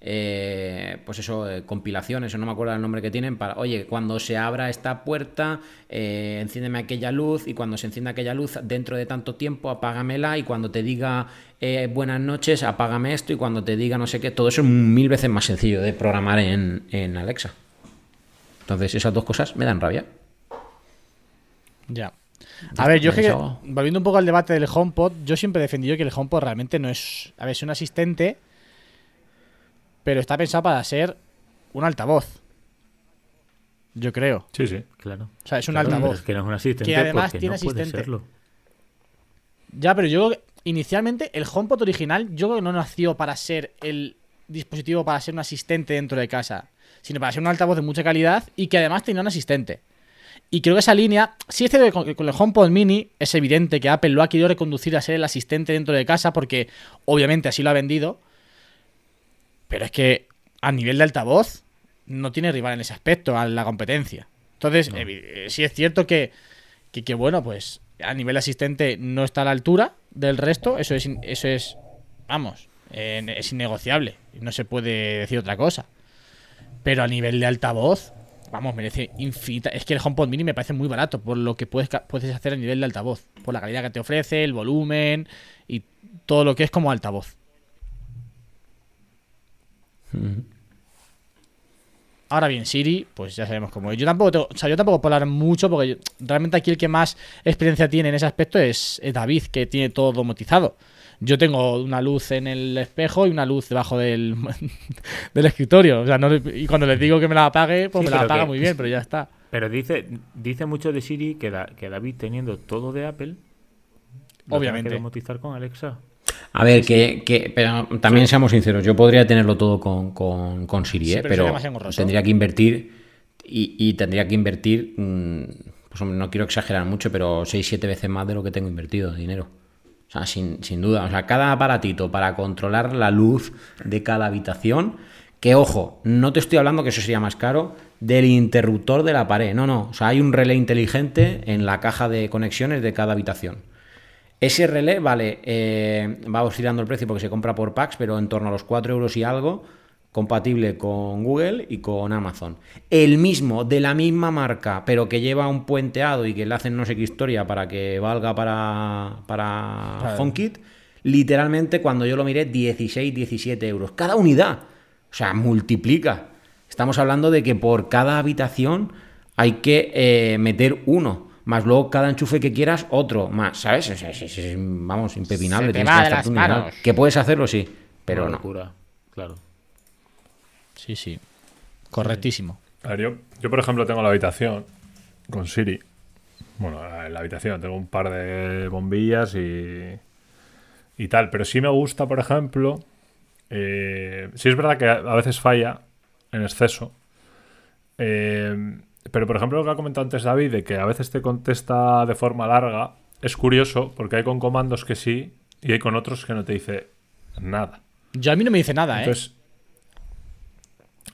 eh, pues eso, eh, compilaciones, o no me acuerdo el nombre que tienen, para, oye, cuando se abra esta puerta, enciéndeme aquella luz, y cuando se encienda aquella luz, dentro de tanto tiempo, apágamela, y cuando te diga buenas noches, apágame esto, y cuando te diga no sé qué, todo eso es mil veces más sencillo de programar en, en Alexa. Entonces, esas dos cosas me dan rabia. Ya. A ver, yo es que, volviendo un poco al debate del HomePod, yo siempre he defendido que el HomePod realmente no es. A ver, es un asistente, pero está pensado para ser un altavoz. Yo creo. Sí, sí. Claro. O sea, es un Claro, altavoz. Es que no es un asistente. Que además porque tiene no puede asistente. serlo. Ya, pero yo creo que inicialmente el HomePod original, yo creo que no nació para ser el dispositivo para ser un asistente dentro de casa, sino para ser un altavoz de mucha calidad y que además tenía un asistente. Y creo que esa línea, sí es cierto que con, el HomePod Mini es evidente que Apple lo ha querido reconducir a ser el asistente dentro de casa porque obviamente así lo ha vendido. Pero es que a nivel de altavoz no tiene rival en ese aspecto, a la competencia. Entonces, eh, sí es cierto que, que, que, bueno, pues a nivel asistente no está a la altura del resto, eso es, eso es vamos, eh, es innegociable, no se puede decir otra cosa. Pero a nivel de altavoz, vamos, merece infinita. Es que el HomePod Mini me parece muy barato por lo que puedes, puedes hacer a nivel de altavoz, por la calidad que te ofrece, el volumen y todo lo que es como altavoz. Ahora bien, Siri, pues ya sabemos cómo es. Yo tampoco, tengo- o sea, yo tampoco puedo hablar mucho porque yo- realmente aquí el que más experiencia tiene en ese aspecto es, es David, que tiene todo domotizado. Yo tengo una luz en el espejo y una luz debajo del, del escritorio. O sea, no le- y cuando les digo que me la apague, pues Sí, me la apaga que- muy bien, pero ya está. Pero dice, dice mucho de Siri que, da- que David teniendo todo de Apple, Obviamente. que domotizar con Alexa. A ver, que, que- pero también seamos sinceros, yo podría tenerlo todo con, con, con Siri, Sí, ¿eh? pero tendría que invertir y, y tendría que invertir, mm, pues hombre, no quiero exagerar mucho, pero 6-7 veces más de lo que tengo invertido de dinero. O sea, sin, sin duda. O sea, cada aparatito para controlar la luz de cada habitación, que ojo, no te estoy hablando que eso sería más caro del interruptor de la pared. No, no. O sea, hay un relé inteligente en la caja de conexiones de cada habitación. Ese relé, vale, eh, va oscilando el precio porque se compra por packs, pero en torno a los 4 euros y algo, compatible con Google y con Amazon. El mismo, de la misma marca, pero que lleva un puenteado y que le hacen no sé qué historia para que valga para, para Claro. HomeKit, literalmente cuando yo lo miré, 16, 17 euros. Cada unidad. O sea, multiplica. Estamos hablando de que por cada habitación hay que eh, meter uno. Más luego cada enchufe que quieras, otro más, ¿sabes? Es- es- es, vamos, impepinable. Se te tienes va que de las manos. Que puedes hacerlo, sí, pero Una no. locura, claro. Sí, sí. Correctísimo. A ver, yo, yo, por ejemplo, tengo la habitación con Siri. Bueno, en la habitación tengo un par de bombillas y, y tal. Pero sí me gusta, por ejemplo. Eh, sí es verdad que a veces falla en exceso. Eh, pero, por ejemplo, lo que ha comentado antes David, de que a veces te contesta de forma larga, es curioso porque hay con comandos que sí y hay con otros que no te dice nada. Yo a mí no me dice nada, ¿eh?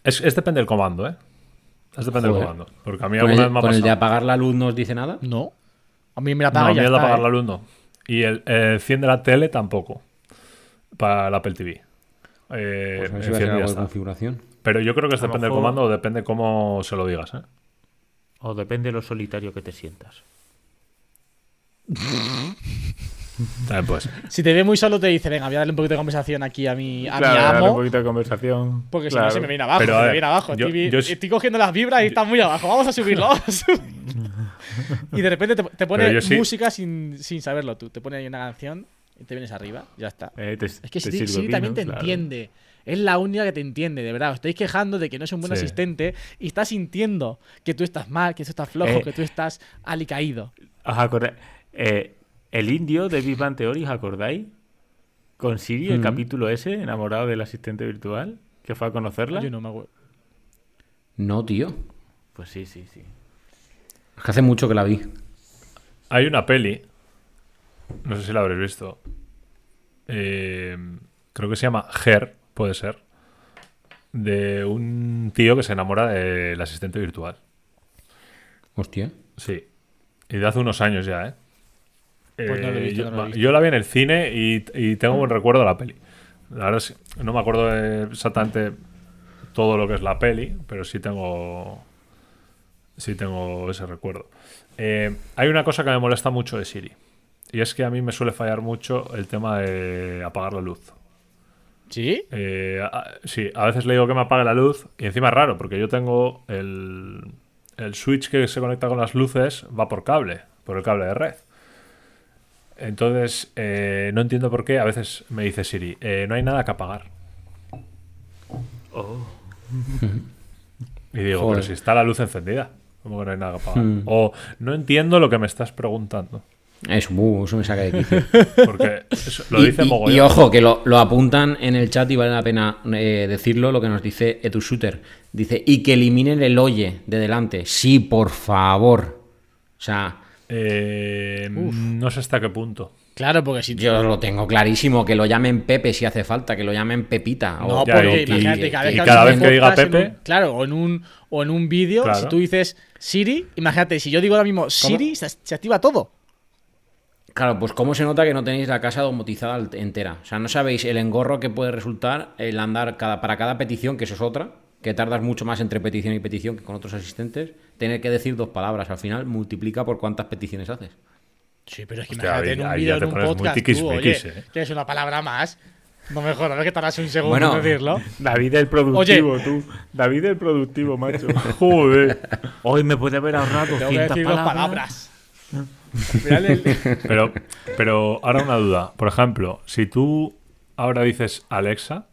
Es, es depende del comando, ¿eh? Es depende Joder. del comando. Porque a mí ¿Con alguna el, vez me ha con el de pasado. apagar la luz no os dice nada? No. A mí me la No, apaga a y mí ya el de está, apagar ¿eh? la luz no. Y el eh, enciende la tele tampoco. Para el Apple TV. Eh, Pues a ver si a configuración. Pero yo creo que es A depende del comando o depende cómo se lo digas, ¿eh? O depende de lo solitario que te sientas. Ser. Si te ve muy solo, te dice, venga, voy a darle un poquito de conversación aquí a mi, a mi Claro, darle amo. un poquito de conversación. Porque si claro. no se me viene abajo, Pero, se me viene abajo. yo- estoy, yo- estoy cogiendo las vibras y está muy abajo. Vamos a subirlo. y de repente te, te pone yo sí- música sin, sin saberlo tú. Te pone ahí una canción y te vienes arriba. Ya está. Eh, te- Es que Siri, vino, también te claro. entiende. Es la única que te entiende, de verdad. Os estáis quejando de que no es un buen Sí. asistente y está sintiendo que tú estás mal, que tú estás flojo, Eh. que tú estás alicaído. ¿Os acordáis? Eh, el indio de Big Bang Theory, ¿os acordáis? Con Siri, el Mm. capítulo ese, enamorado del asistente virtual, que fue a conocerla. Yo no me acuerdo. No, tío. Pues sí, sí, sí. Es que hace mucho que la vi. Hay una peli, no sé si la habréis visto. eh, creo que se llama Her, puede ser. De un tío que se enamora del asistente virtual. Hostia. Sí. Y de hace unos años ya, ¿eh? Pues no lo he visto, yo, no lo he va- visto. yo la vi en el cine y, y tengo buen recuerdo de la peli. La verdad es que no me acuerdo exactamente todo lo que es la peli, pero sí tengo sí tengo ese recuerdo. Eh, hay una cosa que me molesta mucho de Siri y es que a mí me suele fallar mucho el tema de apagar la luz. ¿Sí? Eh, a- sí, a veces le digo que me apague la luz y encima es raro porque yo tengo el, el switch que se conecta con las luces va por cable, por el cable de red. Entonces, eh, no entiendo por qué a veces me dice Siri, eh, no hay nada que apagar. Y digo, Joder. pero si está la luz encendida, ¿cómo que no hay nada que apagar? O no entiendo lo que me estás preguntando. Eso, buh, eso me saca de quicio. Porque eso lo y, dice y- mogollón. y ojo, que lo, lo apuntan en el chat y vale la pena eh, decirlo, lo que nos dice EtuShooter. Dice, y que eliminen el oye de delante. Sí, por favor. O sea, Eh, no sé hasta qué punto. Claro, porque si. yo lo tengo clarísimo, que lo llamen Pepe si hace falta, que lo llamen Pepita. No, o- porque y- imagínate, y- cada vez y cada vez que diga en Pepe- un- claro, o en un, o en un vídeo, Claro. si tú dices Siri, imagínate, si yo digo ahora mismo Siri, se, se activa todo. Claro, pues cómo se nota que no tenéis la casa domotizada entera. O sea, no sabéis el engorro que puede resultar el andar cada, para cada petición, que eso es otra, que tardas mucho más entre petición y petición que con otros asistentes, tener que decir dos palabras. Al final multiplica por cuántas peticiones haces. Sí, pero es que Hostia, imagínate ahí- en un vídeo, ya te en un podcast, tiquis tú, oye, eh. que es una palabra más. No mejor, a ver que tardas un segundo Bueno. en decirlo. David el productivo, tú. David el productivo, macho. Joder. Hoy me puede haber ahorrado Tengo que 200 decir dos palabras. palabras. El- Pero, pero ahora una duda. Por ejemplo, si tú ahora dices Alexa,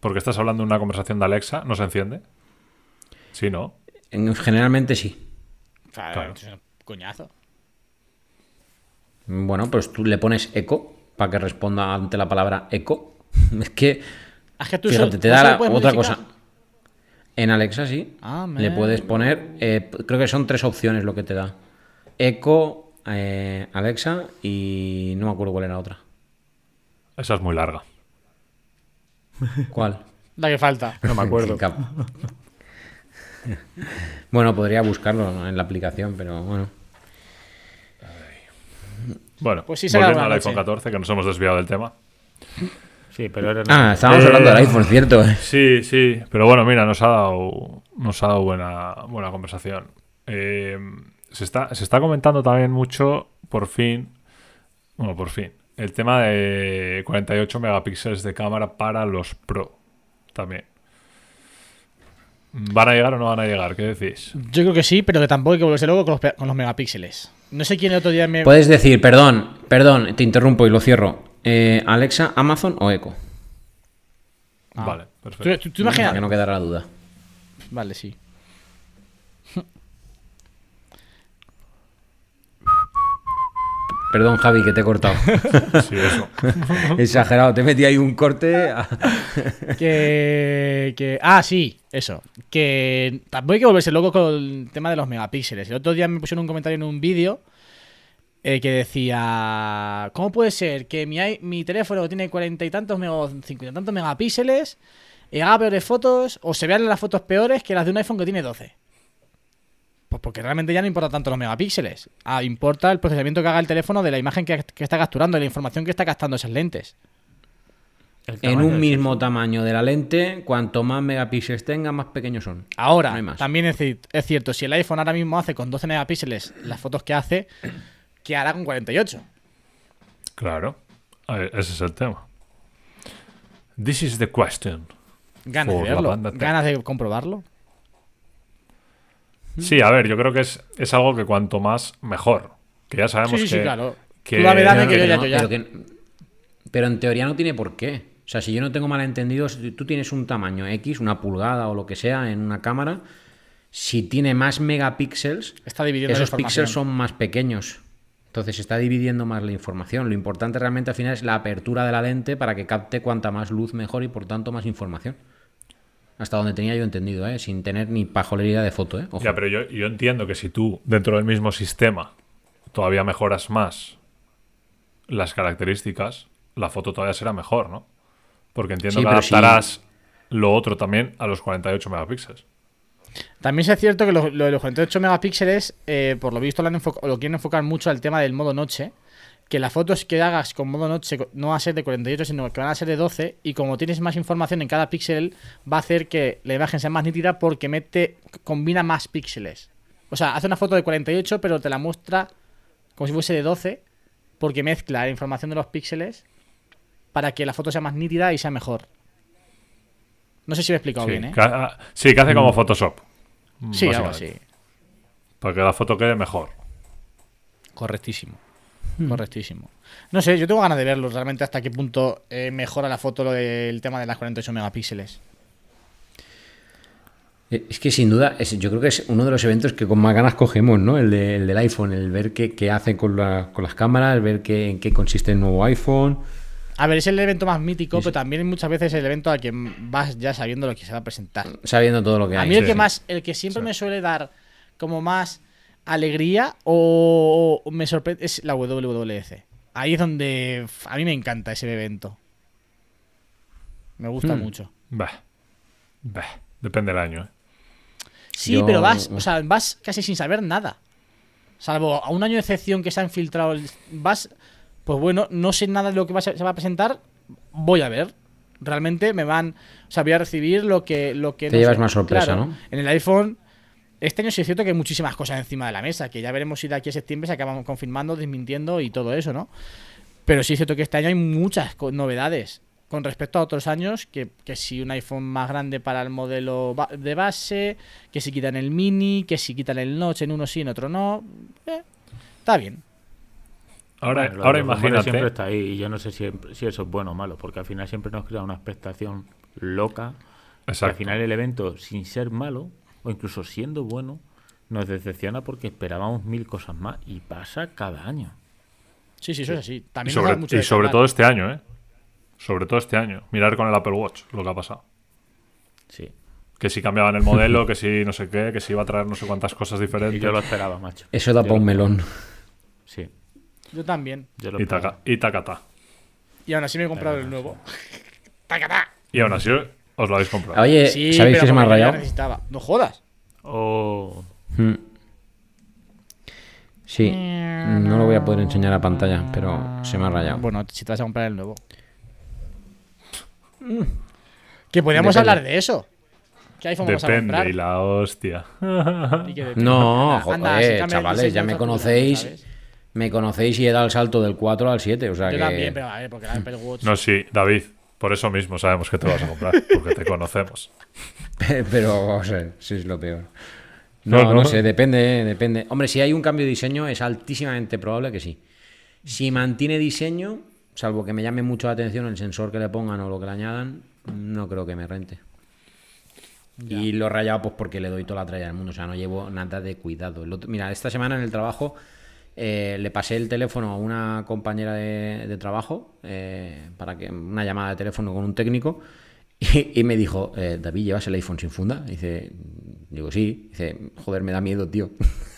porque estás hablando de una conversación de Alexa, ¿no se enciende? Sí, ¿no? En- generalmente sí. Claro, Claro. es un coñazo. Bueno, pues tú le pones eco para que responda ante la palabra eco. Es que, Es que tú fíjate, solo- te da la- otra modificar. cosa. En Alexa sí. Ah, le puedes poner, eh, creo que son tres opciones lo que te da. Eco, eh, Alexa y no me acuerdo cuál era la otra. Esa es muy larga. ¿Cuál? La que falta. No me acuerdo. Bueno, podría buscarlo en la aplicación, pero bueno. Bueno, Pues sí, volviendo al iPhone noche. 14, que nos hemos desviado del tema. Sí, pero era Ah, estábamos Eh, hablando del iPhone, cierto. eh. Sí, sí, pero bueno, mira, nos ha dado, nos ha dado buena, buena conversación. Eh, se, está, se está comentando también mucho, por fin, bueno, por fin, el tema de 48 megapíxeles de cámara para los Pro también. ¿Van a llegar o no van a llegar? ¿Qué decís? Yo creo que sí, pero que tampoco hay que volverse loco con los, pe- con los megapíxeles. No sé quién el otro día me. Puedes decir, perdón, perdón, te interrumpo y lo cierro. Eh, Alexa, Amazon o Echo. Ah. Vale, Tú, perfecto. tú- tú Para imaginas. que no quedara la duda. Vale, sí. Perdón, Javi, que te he cortado. Sí, eso. Exagerado, te metí ahí un corte. a- Que, que. Ah, sí, eso. Que tampoco hay que volverse loco con el tema de los megapíxeles. El otro día me pusieron un comentario en un vídeo eh, que decía: ¿Cómo puede ser que mi, mi teléfono que tiene cuarenta y tantos cincuenta y tantos megapíxeles haga peores fotos o se vean las fotos peores que las de un iPhone que tiene 12? Pues porque realmente ya no importa tanto los megapíxeles. Ah, importa el procesamiento que haga el teléfono de la imagen que, que está capturando, de la información que está captando esas lentes. En un mismo tamaño de la lente, cuanto más megapíxeles tenga, más pequeños son. Ahora, No hay más. también es, es cierto, si el iPhone ahora mismo hace con 12 megapíxeles las fotos que hace, ¿qué hará con 48? Claro. Ese es el tema. This is the question. Ganas de verlo, ganas de comprobarlo. Sí, a ver, yo creo que es, es algo que cuanto más, mejor. Que ya sabemos Sí, sí, que... sí, claro. que- Tú dame, dame, que que yo pero, ya, no- yo ya. pero que- pero en teoría no tiene por qué. O sea, si yo no tengo malentendido, si tú tienes un tamaño X, una pulgada o lo que sea en una cámara, si tiene más megapíxeles, Está dividiendo esos píxeles son más pequeños. Entonces se está dividiendo más la información. Lo importante realmente al final es la apertura de la lente para que capte cuanta más luz mejor y por tanto más información. Hasta donde tenía yo entendido, ¿eh? Sin tener ni pajolería de foto, ¿eh? Ojo. Ya, pero yo, yo entiendo que si tú, dentro del mismo sistema, todavía mejoras más las características, la foto todavía será mejor, ¿no? Porque entiendo Sí, que adaptarás lo otro también a los 48 megapíxeles. También es cierto que lo, lo de los 48 megapíxeles, eh, por lo visto, lo, han lo quieren enfocar mucho al tema del modo noche. Que las fotos que hagas con modo noche no va a ser de 48, sino que van a ser de 12. Y como tienes más información en cada píxel, va a hacer que la imagen sea más nítida porque mete, combina más píxeles. O sea, hace una foto de 48, pero te la muestra como si fuese de 12, porque mezcla la información de los píxeles para que la foto sea más nítida y sea mejor. No sé si me he explicado Sí, bien, ¿eh? que, sí, que hace como Photoshop. Sí, algo así. Para que la foto quede mejor. Correctísimo. Correctísimo. No sé, yo tengo ganas de verlo realmente hasta qué punto eh, mejora la foto lo del tema de las 48 megapíxeles. Eh, Es que sin duda, es- yo creo que es uno de los eventos que con más ganas cogemos, ¿no? El, de- el del iPhone, el ver qué, qué hace con, la- con las cámaras, el ver qué, en qué consiste el nuevo iPhone. A ver, es el evento más mítico, Sí, sí. pero también muchas veces el evento al que vas ya sabiendo lo que se va a presentar. Sabiendo todo lo que A hay. mí el Sí, que sí. más, el que siempre me suele dar como más alegría o, o me sorprende es la WWDC. Ahí es donde a mí me encanta ese evento. Me gusta Hmm. mucho. Bah. Bah. Depende del año. ¿eh? Sí, Yo- pero vas, o sea, vas casi sin saber nada. Salvo a un año de excepción que se ha infiltrado. el- Vas, pues bueno, no sé nada de lo que va se va a presentar. Voy a ver. Realmente me van. O sea, voy a recibir lo que. Lo que Te no llevas sé. más sorpresa, Claro, ¿no? En el iPhone. Este año sí es cierto que hay muchísimas cosas encima de la mesa. Que ya veremos si de aquí a septiembre se acaban confirmando, desmintiendo y todo eso, ¿no? Pero sí es cierto que este año hay muchas novedades con respecto a otros años, que, que si un iPhone más grande para el modelo de base, que si quitan el mini, que si quitan el notch en uno sí, en otro no. Eh, está bien. Ahora, Bueno, ahora imagínate. siempre está ahí y yo no sé si, si eso es bueno o malo, porque al final siempre nos crea una expectación loca. que Exacto. al final el evento, sin ser malo, o incluso siendo bueno, nos decepciona porque esperábamos mil cosas más y pasa cada año. Sí, sí, eso es así. Y También nos sobre, mucho y sobre todo este año, ¿eh? Sobre todo este año. Mirar con el Apple Watch lo que ha pasado. Sí. Que si cambiaban el modelo, que si no sé qué, que si iba a traer no sé cuántas cosas Y diferentes. yo lo esperaba, macho. Eso da para un melón. Sí, Yo también. yo lo Y, esperaba. taca, y tacata. Y aún así me he comprado el nuevo. ¡Tacatá! Y aún así os lo habéis comprado. Oye, Sí, ¿sabéis pero que se me ha rayado? necesitaba. No jodas. Oh. Sí, no lo voy a poder enseñar a pantalla, pero se me ha rayado. Bueno, si te vas a comprar el nuevo. Que podríamos Depende. hablar de eso. ¿Qué iPhone vamos a Depende, comprar? y la hostia. Que. No, joder, anda, chavales, ya me conocéis. ¿sabes? Me conocéis y he dado el salto del 4 al 7, o sea Yo que... también, pero a ver, porque la Apple Watch. No, sí, David. Por eso mismo sabemos que te vas a comprar, porque te conocemos. Pero vamos a ver, si es lo peor. No, No, no. no, sé, depende, depende. Hombre, si hay un cambio de diseño, es altísimamente probable que sí. Si mantiene diseño, salvo que me llame mucho la atención el sensor que le pongan o lo que le añadan, no creo que me rente. Y lo he rayado pues porque le doy toda la tralla del mundo, o sea, no llevo nada de cuidado. Otro- mira, esta semana en el trabajo eh, le pasé el teléfono a una compañera de, de trabajo eh, para que una llamada de teléfono con un técnico y, y me dijo, eh, David, ¿llevas el iPhone sin funda? Y dice, digo, sí. Dice, joder, me da miedo, tío.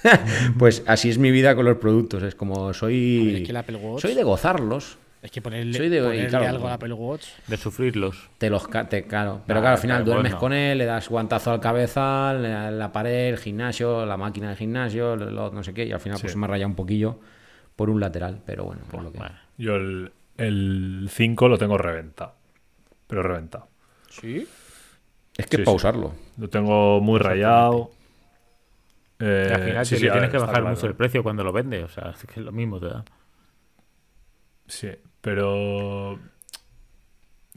pues así es mi vida con los productos. Es como soy... A ver, es que el Apple Watch- Soy de gozarlos. Es que ponerle, Soy de- ponerle claro, algo no. al Apple Watch. de sufrirlos. Te los te- claro. Pero claro, al final claro, duermes bueno. con él, le das guantazo al cabezal, la, la pared, el gimnasio, la máquina del gimnasio, lo- lo- no sé qué, y al final pues Sí. se me ha rayado un poquillo por un lateral, pero bueno, por lo que... Bueno, Yo el, el 5 lo tengo reventado. Pero reventado. Sí. Es que Sí, es para sí. usarlo. Lo tengo muy rayado. Eh, al final sí, te- sí, le a tienes ver, que bajar claro. mucho el precio cuando lo vendes. O sea, es que es lo mismo te da. Sí, pero.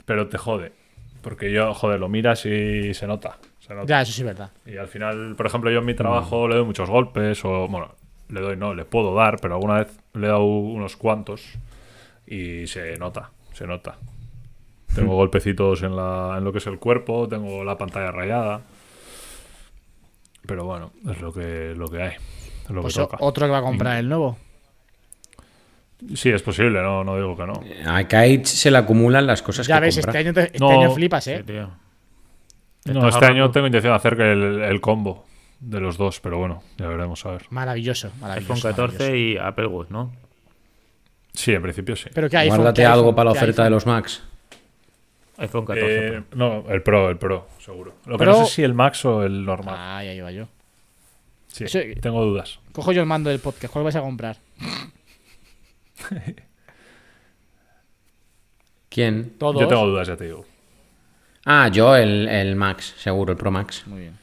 Pero te jode. Porque yo, joder, lo miras y se nota. Se nota. Ya, eso sí es verdad. Y al final, por ejemplo, yo en mi trabajo le doy muchos golpes, o bueno, le doy, no, le puedo dar, pero alguna vez le he dado unos cuantos y se nota, se nota. Tengo golpecitos en, la, en lo que es el cuerpo, tengo la pantalla rayada. Pero bueno, es lo que, lo que hay. Es lo Pues que o- toca. otro que va a comprar el nuevo. Sí, es posible, no, no digo que no. A Kite se le acumulan las cosas Ya que ves, compra. este año, te- este No. año flipas, Sí, ¿eh? tío. No, este año tengo intención de hacer que el, el combo de los dos, pero bueno, ya veremos a ver. Maravilloso, iPhone maravilloso. 14 maravilloso. y Apple Watch, ¿no? Sí, en principio sí. Pero ¿qué iPhone? Guárdate ¿Qué algo iPhone? para la ¿Qué oferta de iPhone? los Macs. iPhone 14 Eh, no, el Pro, el Pro, seguro. Lo que Pro- no sé si el Max o el normal. Ah, ya iba yo. sí, sí. tengo dudas. Cojo yo el mando del podcast. ¿Cuál vais a comprar? ¿Quién? Todos. Yo tengo dudas, ya te digo. Ah, yo el, el Max, seguro, el Pro Max. Muy bien.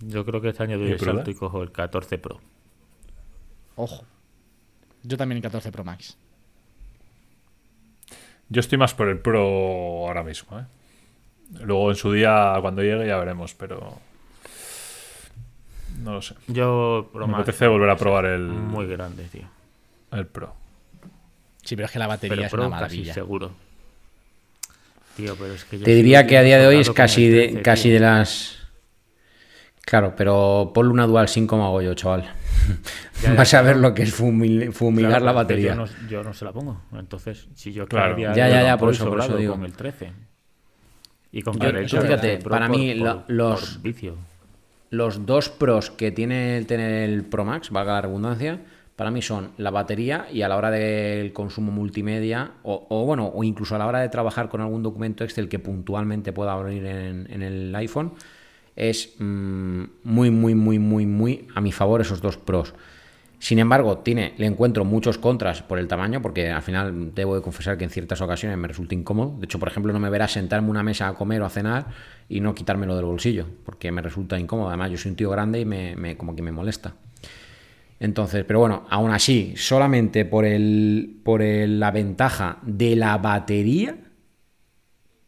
Yo creo que este año doy ¿Y el salto y cojo el 14 Pro. Ojo. Yo también el 14 Pro Max. Yo estoy más por el Pro ahora mismo, ¿eh? Luego en su día, cuando llegue, ya veremos, pero. No lo sé. Yo Pro Me Max, apetece volver a probar el, muy grande, tío. El Pro. Sí, pero es que la batería Pero es Pro una casi maravilla. seguro. Tío, pero es que yo Te diría que a día de hoy es casi de, 13, casi tío. de las. Claro, pero ponle una Dual SIM como hago yo, chaval. Ya, ya, Vas a ver claro. lo que es fumil- fumigar Claro, la batería. Yo no, yo no se la pongo. Entonces, si yo Claro. Ya, ya, ya, por eso, por eso digo. con el 13. Y con Yo- el tú 14 fíjate, Pro para por- mí por- lo- por los- vicio. Los dos pros que tiene el tener el Pro Max, valga la redundancia, para mí son la batería y a la hora del consumo multimedia, o, o bueno, o incluso a la hora de trabajar con algún documento Excel que puntualmente pueda abrir en, el iPhone, es mm, muy, muy, muy, muy, muy a mi favor esos dos pros. Sin embargo, tiene, le encuentro muchos contras por el tamaño, porque al final debo de confesar que en ciertas ocasiones me resulta incómodo. De hecho, por ejemplo, no me verás sentarme a una mesa a comer o a cenar y no quitármelo del bolsillo, porque me resulta incómodo. Además, yo soy un tío grande y me, me- como que me molesta. Entonces, pero bueno, aún así, solamente por el por el- la ventaja de la batería,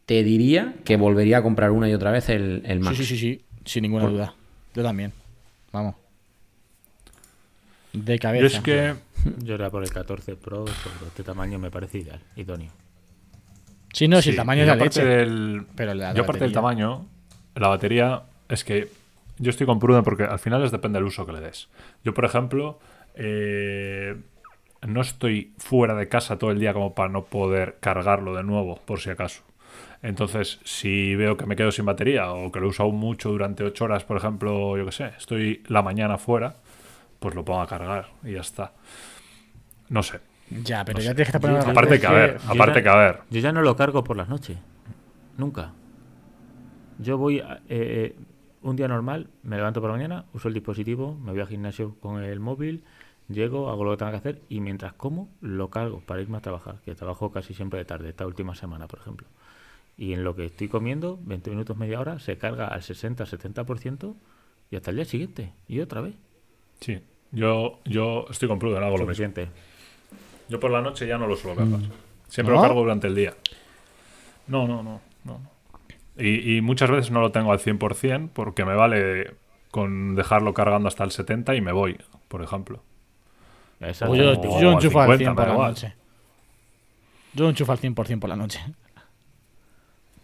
te diría que volvería a comprar una y otra vez el, el Sí, Max. sí, sí, sí. Sin ninguna duda. Yo también. Vamos. De cabeza. Yo es que. Yo era por el 14 Pro, pero este tamaño me parece ideal, idóneo. Sí, no, si sí, el tamaño es la aparte leche. del- Pero la yo aparte del tamaño, la batería es que yo estoy con Pruden porque al final es depende del uso que le des. Yo, por ejemplo, eh, no estoy fuera de casa todo el día como para no poder cargarlo de nuevo, por si acaso. Entonces, si veo que me quedo sin batería o que lo uso aún mucho durante 8 horas, por ejemplo, yo qué sé, estoy la mañana fuera, pues lo pongo a cargar y ya está. No sé. Ya, pero No ya sé. tienes que poner Yo- Aparte que, a ver, aparte ya- que, a ver, Yo ya no lo cargo por las noches. Nunca. Yo voy a- eh, eh, un día normal, me levanto por la mañana, uso el dispositivo, me voy al gimnasio con el móvil, llego, hago lo que tenga que hacer y mientras como lo cargo para irme a trabajar, que trabajo casi siempre de tarde, esta última semana, por ejemplo. Y en lo que estoy comiendo, 20 minutos, media hora, se carga al 60-70% y hasta el día siguiente. Y otra vez. sí. Yo, yo estoy con Pruden, hago lo mismo. Suficiente. Yo por la noche ya no lo suelo cargar. Siempre ¿No? lo cargo durante el día. No, no, no. no. Y, y muchas veces no lo tengo al 100% porque me vale con dejarlo cargando hasta el 70 y me voy, por ejemplo. Exacto. Yo, yo al enchufo al 50, 100 por la igual. noche. Yo enchufo al 100% por la noche.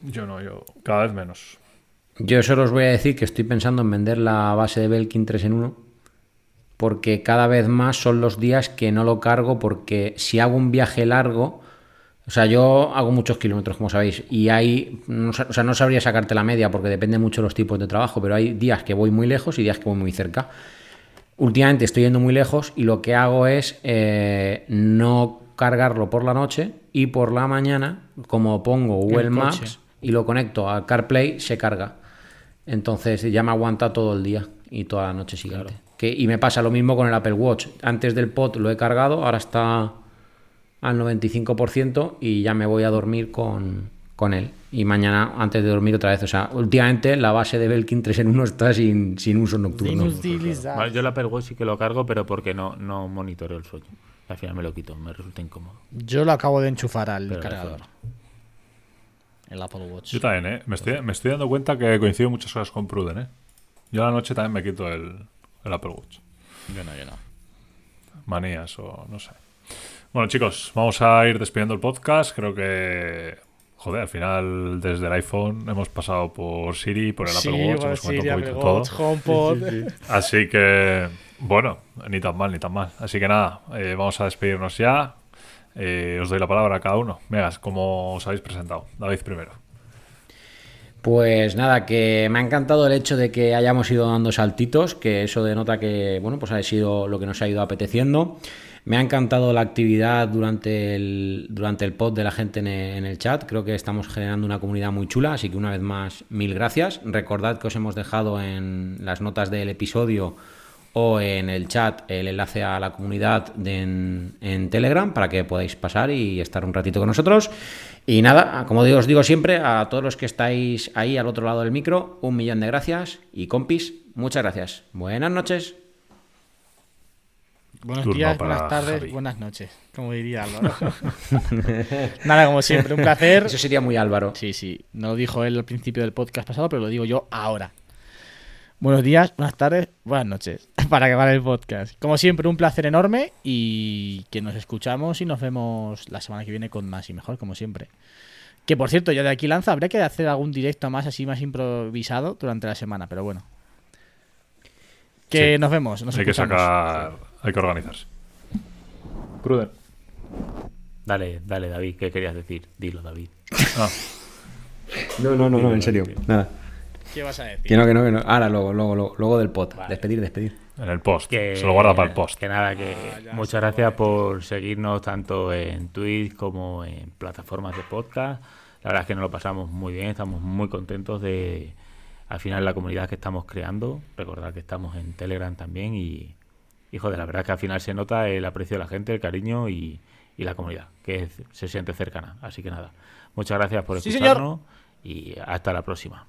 Yo no, yo cada vez menos. Yo solo os voy a decir que estoy pensando en vender la base de Belkin 3 en 1 porque cada vez más son los días que no lo cargo porque si hago un viaje largo, o sea, yo hago muchos kilómetros, como sabéis, y hay, o sea, no sabría sacarte la media porque depende mucho de los tipos de trabajo, pero hay días que voy muy lejos y días que voy muy cerca. Últimamente estoy yendo muy lejos y lo que hago es eh, no cargarlo por la noche y por la mañana, como pongo Google. Maps y lo conecto a CarPlay, se carga. Entonces ya me aguanta todo el día y toda la noche siguiente. Que, y me pasa lo mismo con el Apple Watch. Antes del pod lo he cargado, ahora está al 95% y ya me voy a dormir con, con él. Y mañana antes de dormir otra vez. O sea, últimamente la base de Belkin 3 en 1 está sin, sin uso nocturno. Inutilizar. Vale, yo el Apple Watch sí que lo cargo, pero porque no, no monitoreo el sueño. Al final me lo quito, me resulta incómodo. Yo lo acabo de enchufar al Pero cargador. El Apple Watch. Yo también, ¿eh? Me estoy, me estoy dando cuenta que coincido muchas cosas con Pruden, ¿eh? Yo a la noche también me quito el, el Apple Watch. Yo no, yo no. manías o no sé. Bueno, chicos, vamos a ir despidiendo el podcast. Creo que, joder, al final desde el iPhone hemos pasado por Siri, por el Apple Sí, Watch, bueno, hemos Siri, un Apple poquito Watch, todo. HomePod. Así que, bueno, ni tan mal, ni tan mal. Así que nada, eh, vamos a despedirnos ya. Eh, os doy la palabra a cada uno. Vegas, como os habéis presentado. David primero. Pues nada, que me ha encantado el hecho de que hayamos ido dando saltitos, que eso denota que, bueno, pues ha sido lo que nos ha ido apeteciendo. Me ha encantado la actividad durante el, durante el pod de la gente en el, en el chat. Creo que estamos generando una comunidad muy chula, así que una vez más, mil gracias. Recordad que os hemos dejado en las notas del episodio o en el chat el enlace a la comunidad en, en Telegram para que podáis pasar y estar un ratito con nosotros. Y nada, como os digo siempre, a todos los que estáis ahí al otro lado del micro, un millón de gracias y compis, muchas gracias. Buenas noches. Buenos Turno días, buenas tardes, Javi. buenas noches, como diría Álvaro. Nada, como siempre, un placer. Eso sería muy Álvaro. Sí, sí, no lo dijo él al principio del podcast pasado, pero lo digo yo ahora. Buenos días, buenas tardes, buenas noches, para acabar el podcast. Como siempre, un placer enorme y que nos escuchamos y nos vemos la semana que viene con más y mejor, como siempre. Que por cierto, yo de aquí lanza, habría que hacer algún directo más así, más improvisado durante la semana, pero bueno. Que Sí. nos vemos, nos hay que sacar. Hay que organizarse. Pruden. Dale, dale, David, ¿qué querías decir? Dilo, David. Ah, No, no, no, no, en serio. Nada. ¿Qué vas a decir? Que no, que no, que no. Ahora, luego, luego, luego, luego del pot. Despedir, despedir. en el post. Que, Se lo guarda para el post. Que nada, que Ah, muchas gracias por seguirnos tanto en Twitch como en plataformas de podcast. La verdad es que nos lo pasamos muy bien, estamos muy contentos de al final la comunidad que estamos creando. Recordad que estamos en Telegram también y, hijo de la verdad que al final se nota el aprecio de la gente, el cariño y, y la comunidad, que es- se siente cercana. Así que nada, muchas gracias por Sí, escucharnos y hasta la próxima.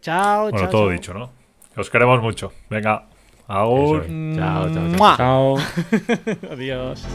Chao, Bueno, chao. todo chao. dicho, ¿no? Os queremos mucho. Venga. Agur. es. Chao, chao, chao. Chao. Adiós.